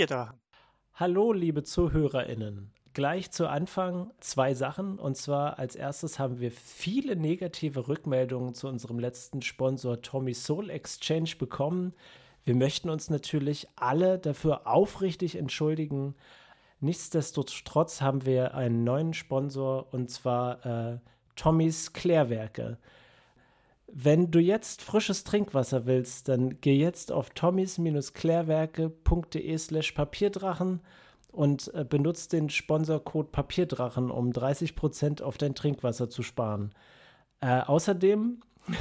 Papierdrachen. Hallo, liebe ZuhörerInnen. Gleich zu Anfang zwei Sachen. Und zwar als erstes haben wir viele negative Rückmeldungen zu unserem letzten Sponsor Tommy Soul Exchange bekommen. Wir möchten uns natürlich alle dafür aufrichtig entschuldigen. Nichtsdestotrotz haben wir einen neuen Sponsor und zwar äh, Tommys Klärwerke. Wenn du jetzt frisches Trinkwasser willst, dann geh jetzt auf tommys-klärwerke.de slash Papierdrachen und äh, benutzt den Sponsorcode Papierdrachen, um 30% auf dein Trinkwasser zu sparen. Äh, außerdem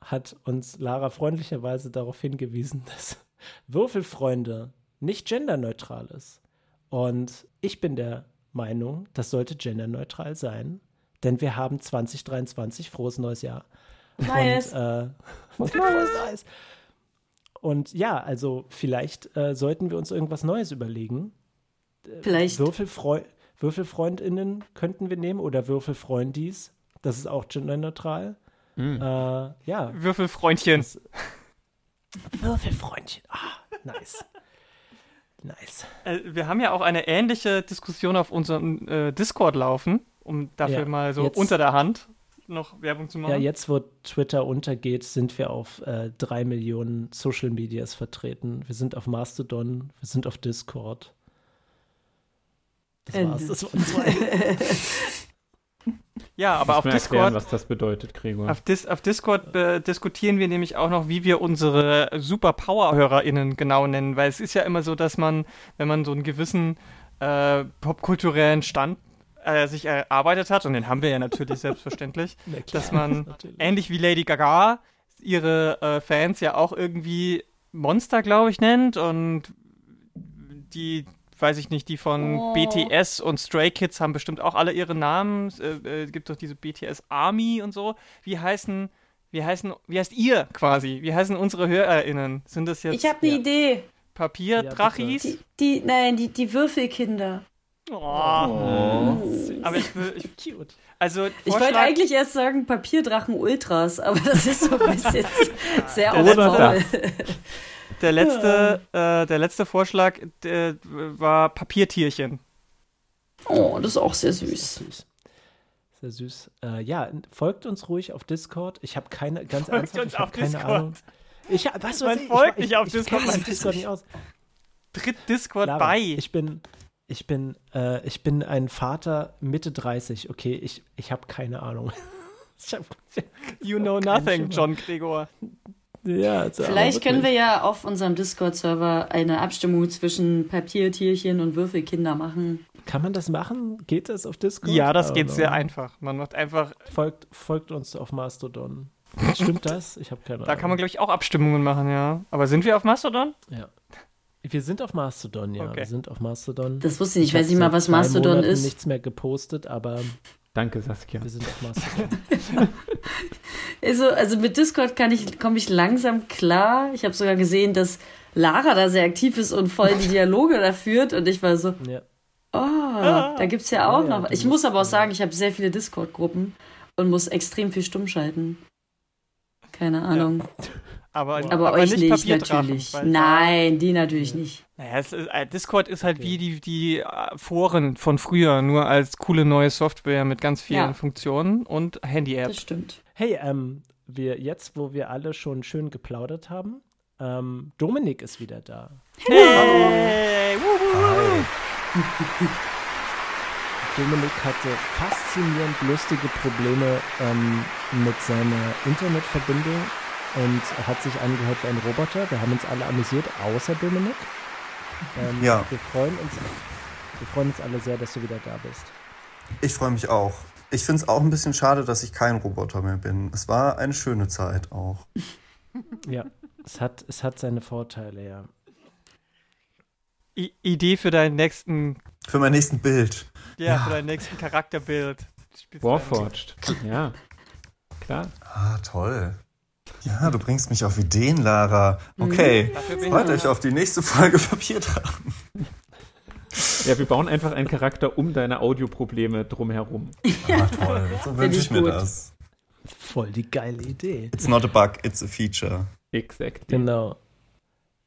hat uns Lara freundlicherweise darauf hingewiesen, dass Würfelfreunde nicht genderneutral ist. Und ich bin der Meinung, das sollte genderneutral sein, denn wir haben 2023, frohes neues Jahr. Nice. Und, äh, frohes neues. Und ja, also vielleicht äh, sollten wir uns irgendwas Neues überlegen. Vielleicht. Würfelfreu Würfelfreundinnen könnten wir nehmen oder Würfelfreundis. Das ist auch genderneutral. Mhm. Äh, ja. Würfelfreundchen. Das, Würfelfreundchen. Ah, nice. Nice. Äh, wir haben ja auch eine ähnliche Diskussion auf unserem äh, Discord laufen, um dafür Ja, mal so jetzt- unter der Hand noch Werbung zu machen. Ja, jetzt wo Twitter untergeht, sind wir auf äh, drei Millionen Social Medias vertreten. Wir sind auf Mastodon, wir sind auf Discord. Das Ende. war's. Das waren zwei. Ja, aber auf mir erklären, Discord, was das bedeutet, Gregor. auf, Dis auf Discord äh, diskutieren wir nämlich auch noch, wie wir unsere Super Power-HörerInnen genau nennen, weil es ist ja immer so, dass man, wenn man so einen gewissen äh, popkulturellen Stand äh, sich erarbeitet hat, und den haben wir ja natürlich selbstverständlich, Na klar, dass man natürlich. ähnlich wie Lady Gaga ihre äh, Fans ja auch irgendwie Monster, glaube ich, nennt und die, weiß ich nicht, die von Oh. BTS und Stray Kids haben bestimmt auch alle ihre Namen. Es äh, äh, gibt doch diese BTS Army und so. Wie heißen, wie heißen, wie heißt ihr quasi? Wie heißen unsere HörerInnen? Sind das jetzt Ich habe eine Ja. Idee. Papierdrachis? Die, die, nein, die, die Würfelkinder. Oh. Oh. Aber ich will, ich, Cute. also Ich wollte eigentlich erst sagen Papierdrachen Ultras, aber das ist so ein bisschen sehr Der letzte- aufbauend. Der letzte, äh, der letzte Vorschlag der, war Papiertierchen. Oh, das ist auch sehr Sehr süß. süß. Sehr süß. Äh, ja, folgt uns ruhig auf Discord. Ich habe keine, ganz Folgt ernsthaft, uns ich habe auf keine Discord. Ahnung. Ich, hab- was, was Man ich, folgt ich, nicht auf ich, Discord, man kenne Discord nicht aus. Tritt Discord Lara, bei. Ich bin, ich bin, äh, ich bin ein Vater Mitte 30. Okay, ich, ich habe keine Ahnung. Ich hab, You know nothing, Schimmer. John Gregor. ja, Vielleicht können wir ja auf unserem Discord-Server eine Abstimmung zwischen Papiertierchen und Würfelkinder machen. Kann man das machen? Geht das auf Discord? Ja, das Oh, geht sehr einfach. Man macht einfach, Folgt, folgt uns auf Mastodon. Stimmt das? Ich habe keine da Ahnung. kann man, glaube ich, auch Abstimmungen machen, ja. Aber sind wir auf Mastodon? Ja. Wir sind auf Mastodon, ja. Okay. Wir sind auf Mastodon. Das wusste ich nicht. Ich weiß nicht mal, was Mastodon Monaten ist. nichts mehr gepostet, aber Danke, Saskia. wir sind auf Mastodon. Also, also mit Discord kann ich, komme ich langsam klar. Ich habe sogar gesehen, dass Lara da sehr aktiv ist und voll die Dialoge da führt. Und ich war so, ja. oh, da gibt's ja auch Ja, ja, noch. du Ich muss aber auch sagen, ich habe sehr viele Discord-Gruppen und muss extrem viel stumm schalten. Keine Ahnung. Aber, Aber, euch nicht, Papierdrachen, natürlich. Nein, die natürlich nicht. Naja, es ist, äh, Discord ist halt wie die, die äh, Foren von früher, nur als coole neue Software mit ganz vielen Ja. Funktionen und Handy-App. Das stimmt. Hey, ähm, wir jetzt, wo wir alle schon schön geplaudert haben, ähm, Dominik ist wieder da. Hey, wuhu. Dominik hatte faszinierend lustige Probleme ähm, mit seiner Internetverbindung und hat sich angehört wie ein Roboter. Wir haben uns alle amüsiert, außer Dominik. Ähm, Ja. Wir freuen uns, wir freuen uns alle sehr, dass du wieder da bist. Ich freue mich auch. Ich finde es auch ein bisschen schade, dass ich kein Roboter mehr bin. Es war eine schöne Zeit auch. Ja, es hat, es hat seine Vorteile, ja. I Idee für deinen nächsten, Für mein nächsten Bild. ja, Ja. für deinen nächsten Charakterbild. Warforged. Ja. Klar. Ah, toll. Ja, du bringst mich auf Ideen, Lara. Okay, Dafür bin ich freut euch auf die nächste Folge Papierdrachen. Ja, wir bauen einfach einen Charakter um deine Audioprobleme drumherum. Ah, toll. So wünsche ich ich mir gut. das. Voll die geile Idee. It's not a bug, it's a feature. Exakt. Genau.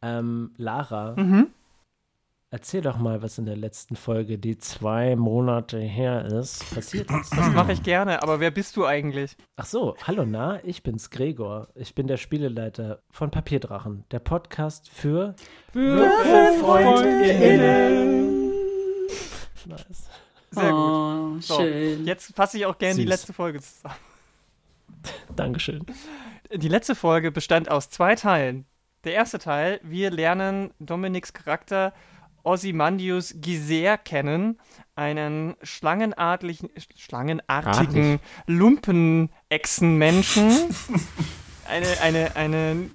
Ähm, Lara, Mhm. Erzähl doch mal, was in der letzten Folge, die zwei Monate her ist, passiert ist. Das mache ich gerne, aber wer bist du eigentlich? Ach so, hallo na, ich bin's Gregor. Ich bin der Spieleleiter von Papierdrachen, der Podcast für Würfelfreundinnen. Nice. Sehr gut. Oh, So, schön. Jetzt fasse ich auch gerne die letzte Folge zusammen. Dankeschön. Die letzte Folge bestand aus zwei Teilen. Der erste Teil, wir lernen Dominiks Charakter Ozymandius Giser kennen, einen schlangenartigen, schlangenartigen Lumpenechsenmenschen. eine, eine, eine,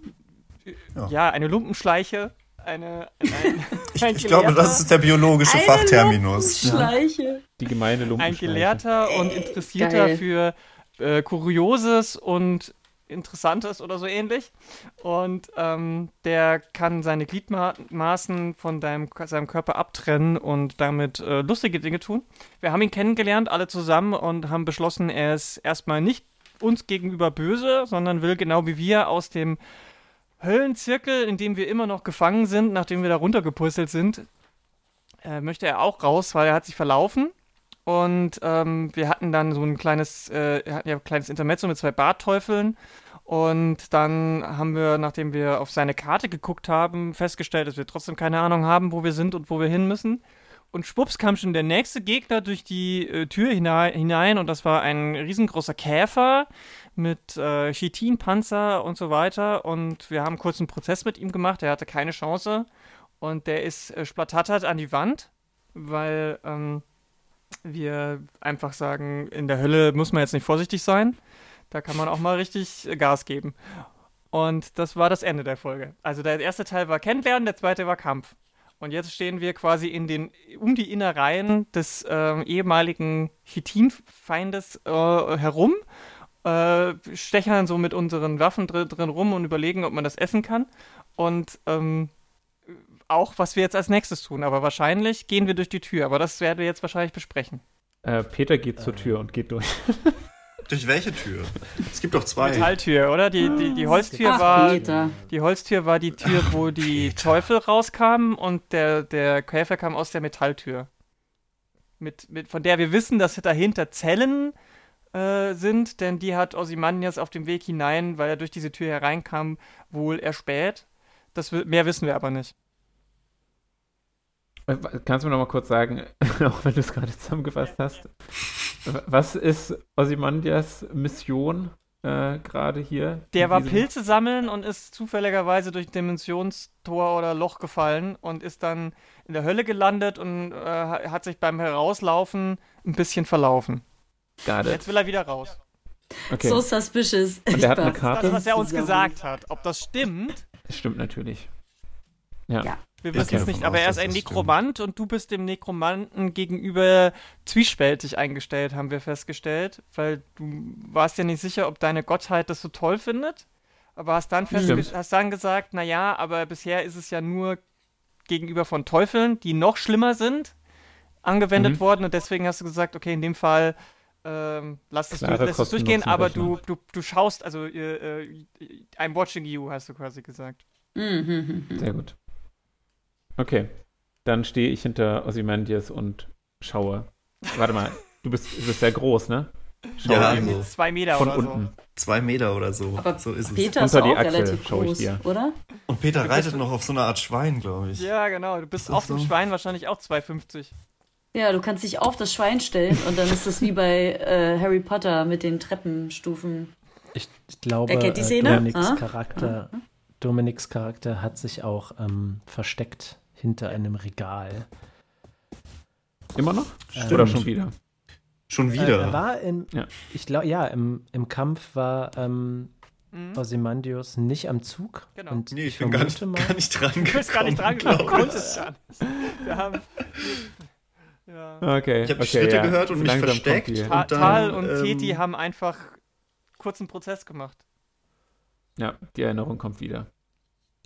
Ja. ja. eine Lumpenschleiche. Eine, ein, Ich, ein ich glaube, das ist der biologische Fachterminus. Schleiche. Die gemeine ein Lumpenschleiche. Gelehrter und Interessierter geil. für äh, Kurioses und Interessantes oder so ähnlich. Und ähm, der kann seine Gliedmaßen von deinem, seinem Körper abtrennen und damit äh, lustige Dinge tun. Wir haben ihn kennengelernt, alle zusammen, und haben beschlossen, er ist erstmal nicht uns gegenüber böse, sondern will genau wie wir aus dem Höllenzirkel, in dem wir immer noch gefangen sind, nachdem wir da runtergepurzelt sind, äh, möchte er auch raus, weil er hat sich verlaufen. Und ähm, wir hatten dann so ein kleines, äh, ja ein kleines Intermezzo mit zwei Bartteufeln. Und dann haben wir, nachdem wir auf seine Karte geguckt haben, festgestellt, dass wir trotzdem keine Ahnung haben, wo wir sind und wo wir hin müssen. Und schwupps kam schon der nächste Gegner durch die äh, Tür hinein, und das war ein riesengroßer Käfer mit äh, Chitinpanzer und so weiter. Und wir haben kurz einen Prozess mit ihm gemacht, er hatte keine Chance. Und der ist äh, splattert an die Wand, weil ähm, wir einfach sagen, in der Hölle muss man jetzt nicht vorsichtig sein. Da kann man auch mal richtig äh, Gas geben. Und das war das Ende der Folge. Also der erste Teil war Kennenlernen, der zweite war Kampf. Und jetzt stehen wir quasi in den, um die Innereien des ähm, ehemaligen Chitinfeindes äh, herum, äh, stechen dann so mit unseren Waffen drin, drin rum und überlegen, ob man das essen kann. Und ähm, auch, was wir jetzt als nächstes tun. Aber wahrscheinlich gehen wir durch die Tür. Aber das werden wir jetzt wahrscheinlich besprechen. Äh, Peter geht zur Tür und geht durch. Durch welche Tür? Es gibt doch zwei. Metalltür, oder? Die, die, die Holztür Ach, war. Peter. Die Holztür war die Tür, wo die Teufel rauskamen und der, der Käfer kam aus der Metalltür. Mit, mit, von der wir wissen, dass dahinter Zellen äh, sind, denn die hat Ozymandias auf dem Weg hinein, weil er durch diese Tür hereinkam, wohl erspäht. Das, mehr wissen wir aber nicht. Kannst du mir noch mal kurz sagen, auch wenn du es gerade zusammengefasst hast, was ist Ozymandias Mission äh, gerade hier? Der war diesem- Pilze sammeln und ist zufälligerweise durch ein Dimensionstor oder Loch gefallen und ist dann in der Hölle gelandet und äh, hat sich beim Herauslaufen ein bisschen verlaufen. Jetzt will er wieder raus. Okay, So suspicious. Und der hat eine Karte? Das, was er uns gesagt hat. Ob das stimmt, das stimmt natürlich. Ja. Ja. Wir wissen es nicht. Aber aus, er ist ein Nekromant und du bist dem Nekromanten gegenüber zwiespältig eingestellt, haben wir festgestellt. Weil du warst ja nicht sicher, ob deine Gottheit das so toll findet. Aber hast dann, Stimmt. hast dann gesagt, naja, aber bisher ist es ja nur gegenüber von Teufeln, die noch schlimmer sind, angewendet Mhm. worden. Und deswegen hast du gesagt, okay, in dem Fall ähm, lass es, Klare durch, lass es durchgehen, aber du, du, du schaust, also äh, äh, I'm watching you, hast du quasi gesagt. Mhm. Sehr gut. Okay, dann stehe ich hinter Ozymandias und schaue. Warte mal, du bist, du bist sehr groß, ne? Schau Ja, ihm so. Zwei Meter von oder unten. so. Zwei Meter oder so. Aber so ist es. Peter ist Unter die auch Achsel relativ groß, dir. oder? Und Peter Du reitet noch auf so einer Art Schwein, glaube ich. Ja, genau. Du bist Ist auf dem so? Schwein wahrscheinlich auch 2,50. Ja, du kannst dich auf das Schwein stellen und dann ist das wie bei äh, Harry Potter mit den Treppenstufen. Ich, ich glaube, Wer kennt die äh, Szene? Dominiks, Ah? Charakter, Dominiks Charakter hat sich auch ähm, versteckt hinter einem Regal. Immer noch? Stimmt. Oder schon wieder? Schon Äh, wieder. er war in, Ja. ich glaube, ja, im, im Kampf war ähm, Mhm. Ozymandias nicht am Zug. Genau. Und nee, ich, ich bin gar nicht, mal, gar nicht dran Du bist gar nicht dran gekommen, gekommen, konntest gar nicht. Wir haben. Ja. Okay. Ich habe okay, Schritte ja. gehört und mich versteckt. Ta Und dann, Tal und ähm, Teti haben einfach kurzen Prozess gemacht. Ja, die Erinnerung kommt wieder.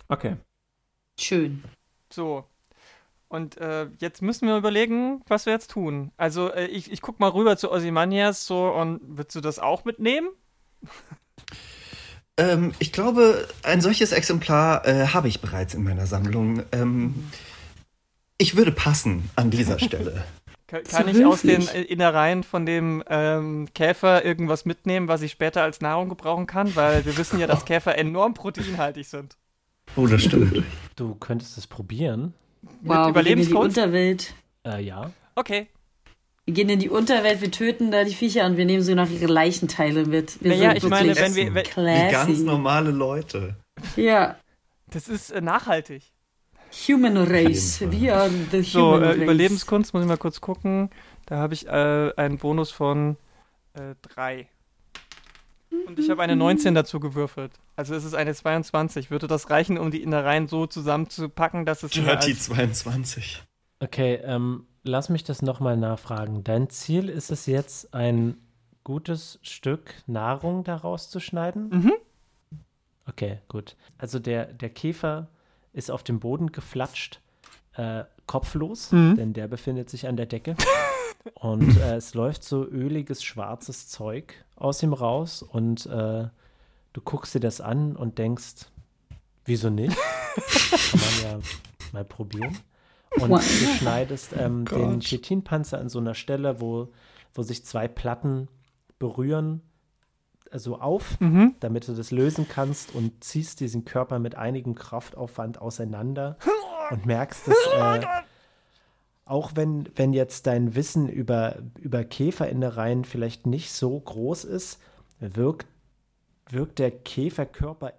Okay. Schön. So. Und äh, jetzt müssen wir überlegen, was wir jetzt tun. Also, äh, ich, ich guck mal rüber zu Ozymandias so und willst du das auch mitnehmen? Ähm, ich glaube, ein solches Exemplar äh, habe ich bereits in meiner Sammlung. Ähm, ich würde passen an dieser Stelle. Kann, kann ich aus den Innereien von dem ähm, Käfer irgendwas mitnehmen, was ich später als Nahrung gebrauchen kann? Weil wir wissen ja, dass Käfer enorm proteinhaltig sind. Oh, das stimmt. Du könntest es probieren. Wow, Mit wir gehen in die Überlebenskunst? Unterwelt. Äh, ja. Okay. Wir gehen in die Unterwelt, wir töten da die Viecher und wir nehmen sie nach ihre Leichenteile mit. Wir Naja, sind ich meine, wenn wir- wenn- Wie ganz normale Leute. Ja, Das ist äh, nachhaltig. Human Race. We are the human So, äh, race. Überlebenskunst, muss ich mal kurz gucken. Da habe ich äh, einen Bonus von äh, drei. Und ich habe eine 19 dazu gewürfelt. Also es ist eine 22. Würde das reichen, um die Innereien so zusammenzupacken, dass es Dirty als 22. Okay, ähm, lass mich das nochmal nachfragen. Dein Ziel ist es jetzt, ein gutes Stück Nahrung daraus zu schneiden? Mhm. Okay, gut. Also der, der Käfer ist auf dem Boden geflatscht, äh, kopflos, Mhm. denn der befindet sich an der Decke. Und äh, es läuft so öliges, schwarzes Zeug aus ihm raus und äh, du guckst dir das an und denkst, wieso nicht? Kann man ja mal probieren. Und du schneidest ähm, Oh den. Chitinpanzer an so einer Stelle, wo, wo sich zwei Platten berühren, also auf, Mhm. damit du das lösen kannst und ziehst diesen Körper mit einigem Kraftaufwand auseinander und merkst, dass äh, auch wenn, wenn jetzt dein Wissen über, über Käferinnereien vielleicht nicht so groß ist, wirkt, wirkt der Käferkörper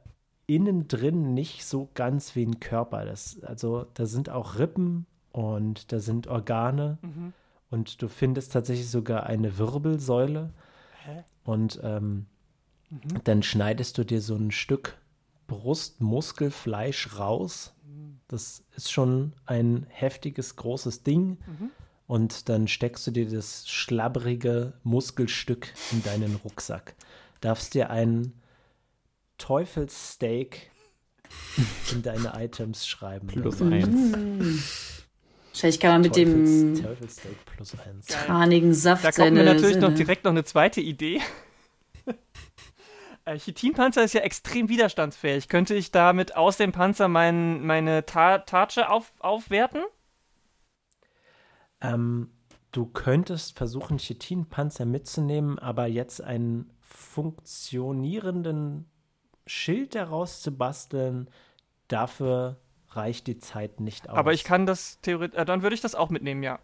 innen drin nicht so ganz wie ein Körper. Das, also da sind auch Rippen und da sind Organe Mhm. und du findest tatsächlich sogar eine Wirbelsäule. Und ähm, dann schneidest du dir so ein Stück Brustmuskelfleisch raus. Das ist schon ein heftiges, großes Ding. Und dann steckst du dir das schlabbrige Muskelstück in deinen Rucksack. Darfst dir ein Teufelssteak in deine Items schreiben. Plus Also eins. Wahrscheinlich kann man mit dem Teufels, Teufelssteak plus eins. tranigen Saft Da kommt mir natürlich noch direkt noch eine zweite Idee. Äh, Chitinpanzer ist ja extrem widerstandsfähig. Könnte ich damit aus dem Panzer mein, meine Ta Tatsche auf, aufwerten? Ähm, du könntest versuchen, Chitinpanzer mitzunehmen, aber jetzt einen funktionierenden Schild daraus zu basteln, dafür reicht die Zeit nicht aus. Aber ich kann das theoretisch. Äh, dann würde ich das auch mitnehmen, ja.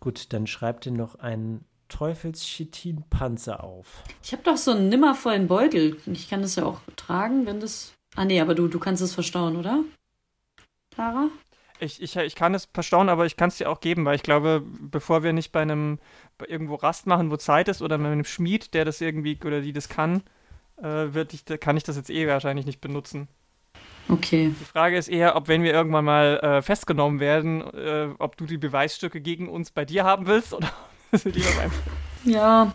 Gut, dann schreib dir noch einen Teufels-Chitinpanzer auf. Ich habe doch so einen nimmervollen Beutel. Ich kann das ja auch tragen, wenn das. Ah, nee, aber du, du kannst es verstauen, oder? Clara? Ich, ich, ich kann es verstauen, aber ich kann es dir auch geben, weil ich glaube, bevor wir nicht bei einem bei irgendwo Rast machen, wo Zeit ist, oder bei einem Schmied, der das irgendwie oder die das kann, äh, wird ich, kann ich das jetzt eh wahrscheinlich nicht benutzen. Okay. Die Frage ist eher, ob wenn wir irgendwann mal äh, festgenommen werden, äh, ob du die Beweisstücke gegen uns bei dir haben willst oder lieber beim Ja.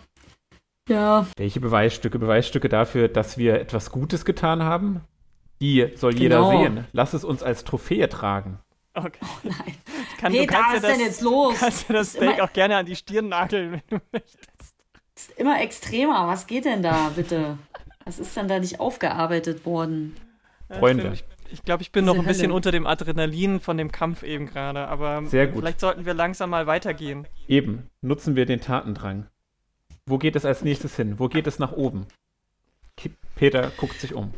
Ja. Welche Beweisstücke? Beweisstücke dafür, dass wir etwas Gutes getan haben? Die soll jeder Genau. sehen. Lass es uns als Trophäe tragen. Okay. Nein. Kann, was dir ist das, denn jetzt los? kannst dir das Ist immer- Steak auch gerne an die Stirn nageln, wenn du möchtest. Ist immer extremer. Was geht denn da, bitte? Was ist denn da nicht aufgearbeitet worden? Ja, Freunde. Ich, ich glaube, ich bin Diese noch ein bisschen Hölle. unter dem Adrenalin von dem Kampf eben gerade, aber Sehr gut. vielleicht sollten wir langsam mal weitergehen. Eben, nutzen wir den Tatendrang. Wo geht es als nächstes hin? Wo geht es nach oben? Peter guckt sich um.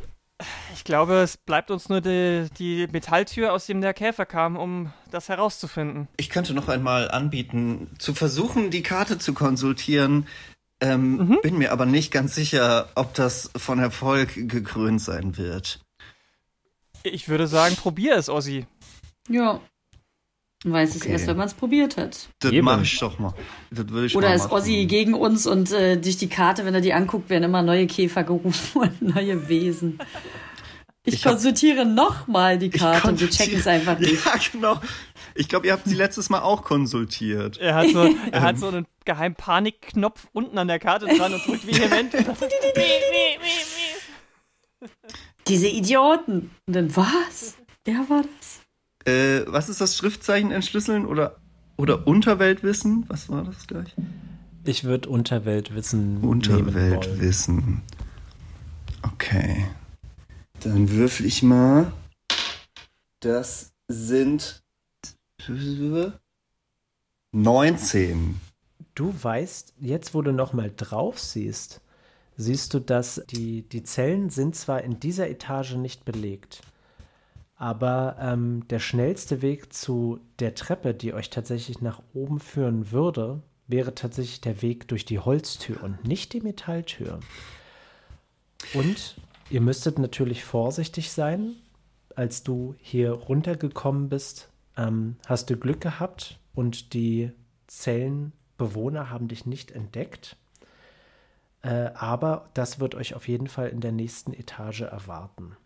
Ich glaube, es bleibt uns nur die, die Metalltür, aus dem der Käfer kam, um das herauszufinden. Ich könnte noch einmal anbieten, zu versuchen, die Karte zu konsultieren. Ähm, Mhm. Bin mir aber nicht ganz sicher, ob das von Erfolg gekrönt sein wird. Ich würde sagen, probier es, Ossi. Ja. Man weiß es Okay. erst, wenn man es probiert hat. Das Eben. mache ich doch mal. Das würde ich Oder mal ist machen. Ossi gegen uns und äh, durch die Karte, wenn er die anguckt, werden immer neue Käfer gerufen und neue Wesen. Ich, Ich konsultiere nochmal die Karte und wir konsultiere- checken es einfach nicht. Ja, genau. Ich glaube, ihr habt sie letztes Mal auch konsultiert. Er hat so, er hat so einen geheimen Panikknopf unten an der Karte dran und drückt vehement. Diese Idioten. Und dann was? Wer war das? Äh, was ist das Schriftzeichen entschlüsseln oder, oder Unterweltwissen? Was war das gleich? Ich würde Unterweltwissen. Unterweltwissen. Okay. Dann würfel ich mal. Das sind 19. Du weißt, jetzt wo du nochmal drauf siehst, siehst du, dass die, die Zellen sind zwar in dieser Etage nicht belegt, aber ähm, der schnellste Weg zu der Treppe, die euch tatsächlich nach oben führen würde, wäre tatsächlich der Weg durch die Holztür und nicht die Metalltür. Und ihr müsstet natürlich vorsichtig sein. Als du hier runtergekommen bist, ähm, hast du Glück gehabt und die Zellenbewohner haben dich nicht entdeckt. Äh, aber das wird euch auf jeden Fall in der nächsten Etage erwarten.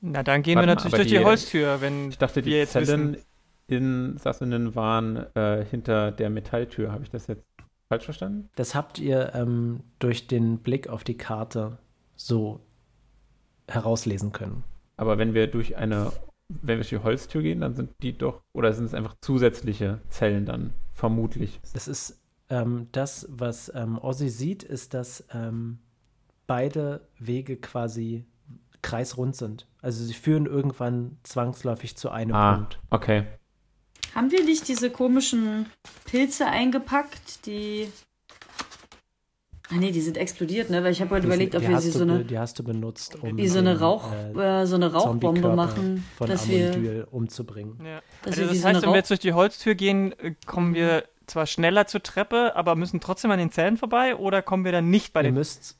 Na, dann gehen Warte wir mal, natürlich aber durch die, die- Holztür, wenn Ich dachte, die wir jetzt Zellen wissen. in Sassenen waren äh, hinter der Metalltür. Habe ich das jetzt falsch verstanden? Das habt ihr ähm, durch den Blick auf die Karte so herauslesen können. Aber wenn wir durch eine, wenn wir durch die Holztür gehen, dann sind die doch, oder sind es einfach zusätzliche Zellen dann, vermutlich. Das ist ähm, das, was ähm, Ozzy sieht, ist, dass ähm, beide Wege quasi kreisrund sind. Also sie führen irgendwann zwangsläufig zu einem Ah, Punkt. okay. Haben wir nicht diese komischen Pilze eingepackt, die. Ah nee, die sind explodiert, ne? Weil ich habe heute Die überlegt, sind- ob wir sie du so eine, die hast du benutzt, um wie so eine Rauch, äh, äh, so eine Rauchbombe machen, von dass wir, Amondyl umzubringen. Ja. dass Also wir das so heißt, eine wenn wir jetzt durch die Holztür gehen, äh, kommen wir zwar schneller zur Treppe, aber müssen trotzdem an den Zellen vorbei oder kommen wir dann nicht bei Ihr den müsst,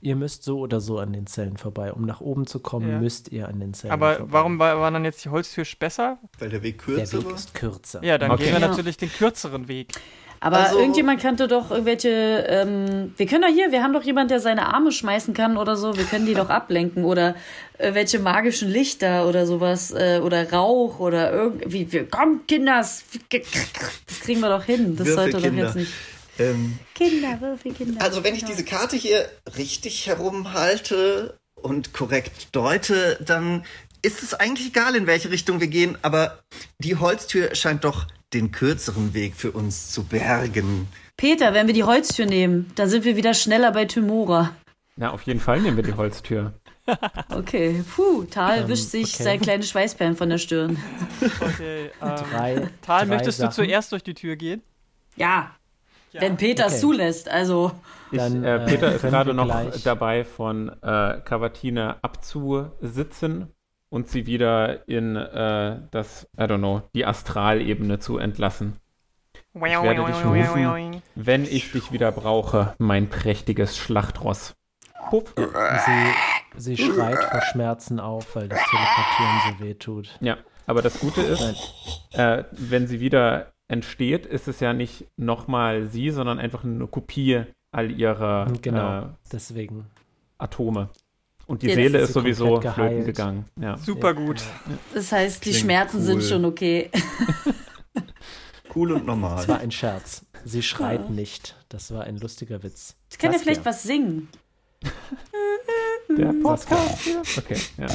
ihr müsst so oder so an den Zellen vorbei. Um nach oben zu kommen, Ja. müsst ihr an den Zellen Aber vorbei. warum war, war dann jetzt die Holztür besser? Weil der Weg Der kürzer Weg war. ist kürzer. Ja, dann Okay. gehen wir Ja. natürlich den kürzeren Weg. Aber Also- irgendjemand kannte doch irgendwelche, ähm, wir können doch hier, wir haben doch jemand, der seine Arme schmeißen kann oder so, wir können die doch ablenken oder äh, welche magischen Lichter oder sowas äh, oder Rauch oder irgendwie, wir, komm Kinders, das kriegen wir doch hin, das sollte doch Kinder. jetzt nicht. Ähm, Kinder, Würfel, Kinder. also wenn ich diese Karte hier richtig herumhalte und korrekt deute, dann ist es eigentlich egal, in welche Richtung wir gehen, aber die Holztür scheint doch den kürzeren Weg für uns zu bergen. Peter, wenn wir die Holztür nehmen, dann sind wir wieder schneller bei Tymora. Ja, auf jeden Fall nehmen wir die Holztür. Okay, puh, Tal Ähm, wischt sich okay. sein kleine Schweißperlen von der Stirn. Okay, ähm, Drei, Tal, drei möchtest Sachen. du zuerst durch die Tür gehen? Ja, Ja. wenn Peter es Okay. zulässt, also. Ich, Dann, äh, äh, Peter ist gerade noch gleich- dabei, von äh, Cavatine abzusitzen und sie wieder in äh, das, I don't know, die Astralebene zu entlassen. Ich werde dich rufen. Wenn ich dich wieder brauche, mein prächtiges Schlachtross. Puff. Sie, sie schreit vor Schmerzen auf, weil das Teleportieren so weh tut. Ja, aber das Gute ist, äh, wenn sie wieder entsteht, ist es ja nicht nochmal sie, sondern einfach eine Kopie all ihrer Genau. äh, Deswegen. Atome. Und die Ja, Seele das ist ist sowieso flöten geheilt. gegangen. Ja. Super gut. Das heißt, die Klingt Schmerzen sind cool. schon okay. Cool und Das normal. war ein Scherz. Sie schreit nicht. Das war ein lustiger Witz. Ich kann ja Saskia. vielleicht was singen. Der Saskia. Podcast hier. Okay, ja.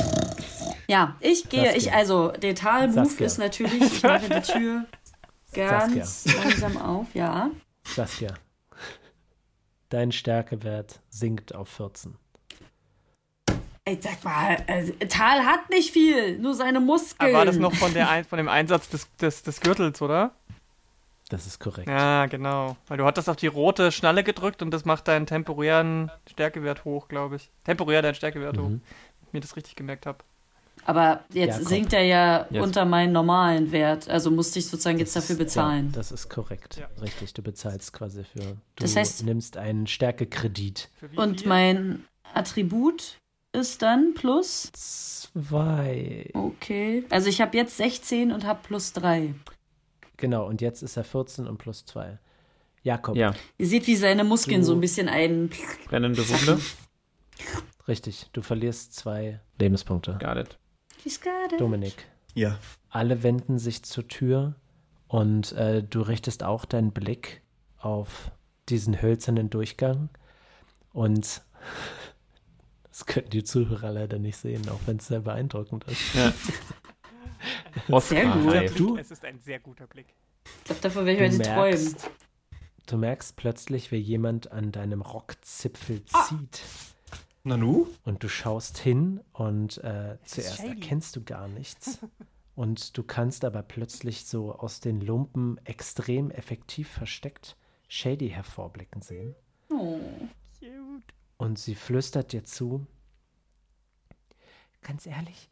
Ja, ich gehe, Saskia. ich, also, der Tal-Move Saskia. ist natürlich, ich mache die Tür ganz langsam auf, ja. Saskia. Dein Stärkewert sinkt auf 14. Ey, sag mal, äh, Tal hat nicht viel, nur seine Muskeln. Aber war das noch von, der Ein von dem Einsatz des, des, des Gürtels, oder? Das ist korrekt. Ja, genau. Weil du hattest auf die rote Schnalle gedrückt und das macht deinen temporären Stärkewert hoch, glaube ich. Temporär deinen Stärkewert hoch. Mhm. Wenn ich mir das richtig gemerkt habe. Aber jetzt Jakob. sinkt er ja Jetzt. unter meinen normalen Wert, also musste ich sozusagen jetzt dafür bezahlen. Ja, das ist korrekt. Ja. Richtig, du bezahlst quasi für. Du Das heißt- nimmst einen Stärkekredit. Und mein Attribut ist dann plus, Zwei. okay, also ich habe jetzt 16 und habe plus 3. Genau, und jetzt ist er 14 und plus 2. Jakob, ja, Ihr seht, wie seine Muskeln Du- so ein bisschen ein... brennende Wunde. richtig. Du verlierst zwei Lebenspunkte. Got it. He's got it. Dominik, Ja. alle wenden sich zur Tür und äh, du richtest auch deinen Blick auf diesen hölzernen Durchgang. Und das können die Zuhörer leider nicht sehen, auch wenn es sehr beeindruckend ist. Ja. Oscar gut. Du- Es ist ein sehr guter Blick. Ich glaube, davon werde ich Du heute träumen. merkst, du merkst plötzlich, wie jemand an deinem Rockzipfel Ah. zieht. Nanu? Und du schaust hin und äh, zuerst shady. erkennst du gar nichts. und du kannst aber plötzlich so aus den Lumpen extrem effektiv versteckt Shady hervorblicken sehen. Oh. Und sie flüstert dir zu. Ganz ehrlich,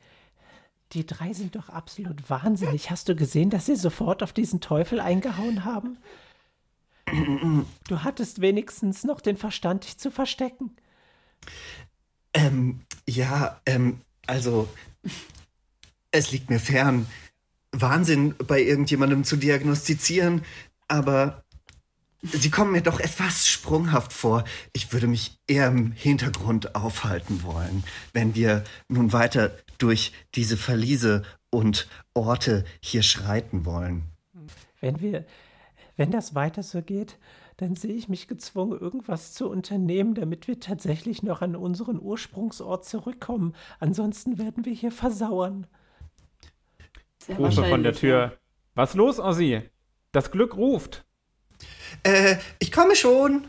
die drei sind doch absolut wahnsinnig. Hast du gesehen, dass sie sofort auf diesen Teufel eingehauen haben? Du hattest wenigstens noch den Verstand, dich zu verstecken. Ähm, ja, ähm, also, es liegt mir fern, Wahnsinn bei irgendjemandem zu diagnostizieren, aber sie kommen mir doch etwas sprunghaft vor. Ich würde mich eher im Hintergrund aufhalten wollen, wenn wir nun weiter durch diese Verliese und Orte hier schreiten wollen. Wenn wir, wenn das weiter so geht, dann sehe ich mich gezwungen, irgendwas zu unternehmen, damit wir tatsächlich noch an unseren Ursprungsort zurückkommen. Ansonsten werden wir hier versauern. Sehr Rufe von der Tür. Was los, Ossi? Das Glück ruft. Äh, ich komme schon.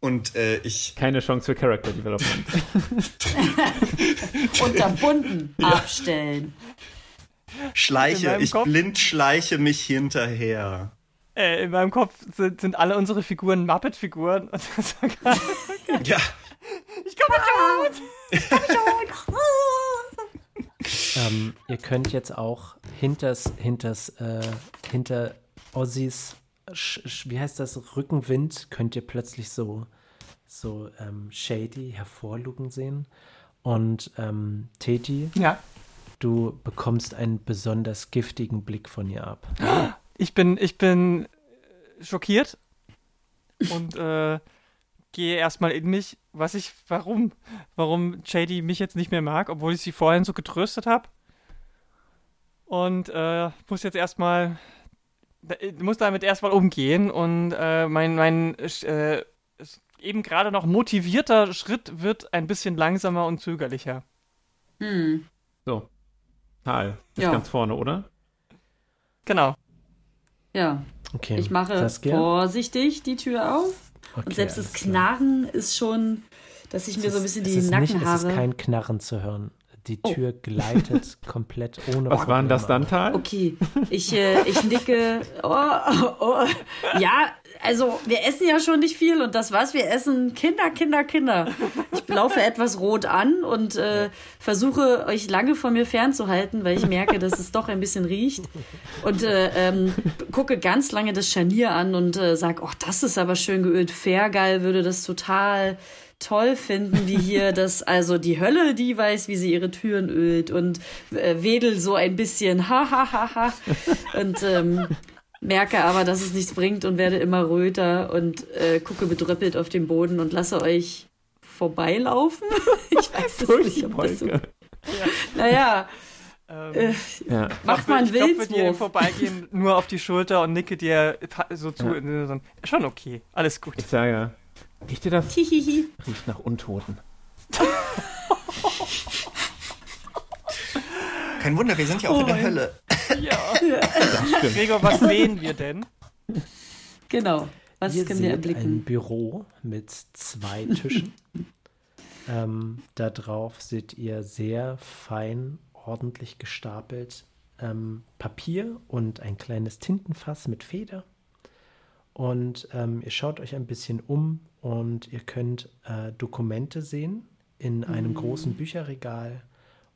Und äh, ich Keine Chance für Character Development. Ja. Unterbunden abstellen. In schleiche, ich Kopf- blind schleiche mich hinterher. Äh, in meinem Kopf sind, sind alle unsere Figuren Muppet-Figuren. Und das war gerade- Ja, ich komme schon! Ähm, ihr könnt jetzt auch hinters, hinters, äh, hinter Ossis, wie heißt das, Rückenwind, könnt ihr plötzlich so, so ähm, shady hervorlugen sehen. Und ähm, Teti, Ja, du bekommst einen besonders giftigen Blick von ihr ab. ich bin, ich bin schockiert und äh, gehe erstmal in mich, was ich, warum, warum JD mich jetzt nicht mehr mag, obwohl ich sie vorhin so getröstet habe. Und äh, muss jetzt erstmal, äh, muss damit erstmal umgehen und äh, mein, mein äh, eben gerade noch motivierter Schritt wird ein bisschen langsamer und zögerlicher. Hm. So. Tal, ist Ja. ganz vorne, oder? Genau. Ja, Okay. ich mache Saskia? vorsichtig die Tür auf. Okay, Und selbst das alles klar. Knarren ist schon, dass ich mir Es so ein ist- bisschen es die ist nicht, Es Nackenhaare. ist kein Knarren zu hören. Die Oh. Tür gleitet komplett ohne Was war denn das dann. Tal? Okay, ich, äh, ich nicke. Oh, oh, oh. Ja, also wir essen ja schon nicht viel und das was wir essen, Kinder, Kinder, Kinder. Ich laufe etwas rot an und äh, versuche euch lange von mir fernzuhalten, weil ich merke, dass es doch ein bisschen riecht. Und äh, ähm, gucke ganz lange das Scharnier an und äh, sag, oh, das ist aber schön geölt. Fairgeil würde das total toll finden, wie hier das, also die Hölle, die weiß, wie sie ihre Türen ölt und äh, wedel so ein bisschen, ha, ha, ha, ha. Und ähm, merke aber, dass es nichts bringt und werde immer röter und äh, gucke bedröppelt auf den Boden und lasse euch vorbeilaufen. ich weiß es nicht, ob das so, Wolke. naja, Ähm, äh, Ja. macht mal einen ich klopfe dir. Vorbeigehen nur auf die Schulter und nicke dir so zu. Ja. in so ein- Schon okay, alles gut. Ich sage, riecht ihr das? Hihihi. Riecht nach Untoten. Kein Wunder, wir sind ja auch in der Hölle. Ja. Das stimmt. Gregor, was sehen wir denn? Genau. Was Ihr können wir seht ein erblicken? Büro mit zwei Tischen. ähm, da drauf seht ihr sehr fein, ordentlich gestapelt ähm, Papier und ein kleines Tintenfass mit Feder. Und ähm, ihr schaut euch ein bisschen um und ihr könnt äh, Dokumente sehen in einem großen Bücherregal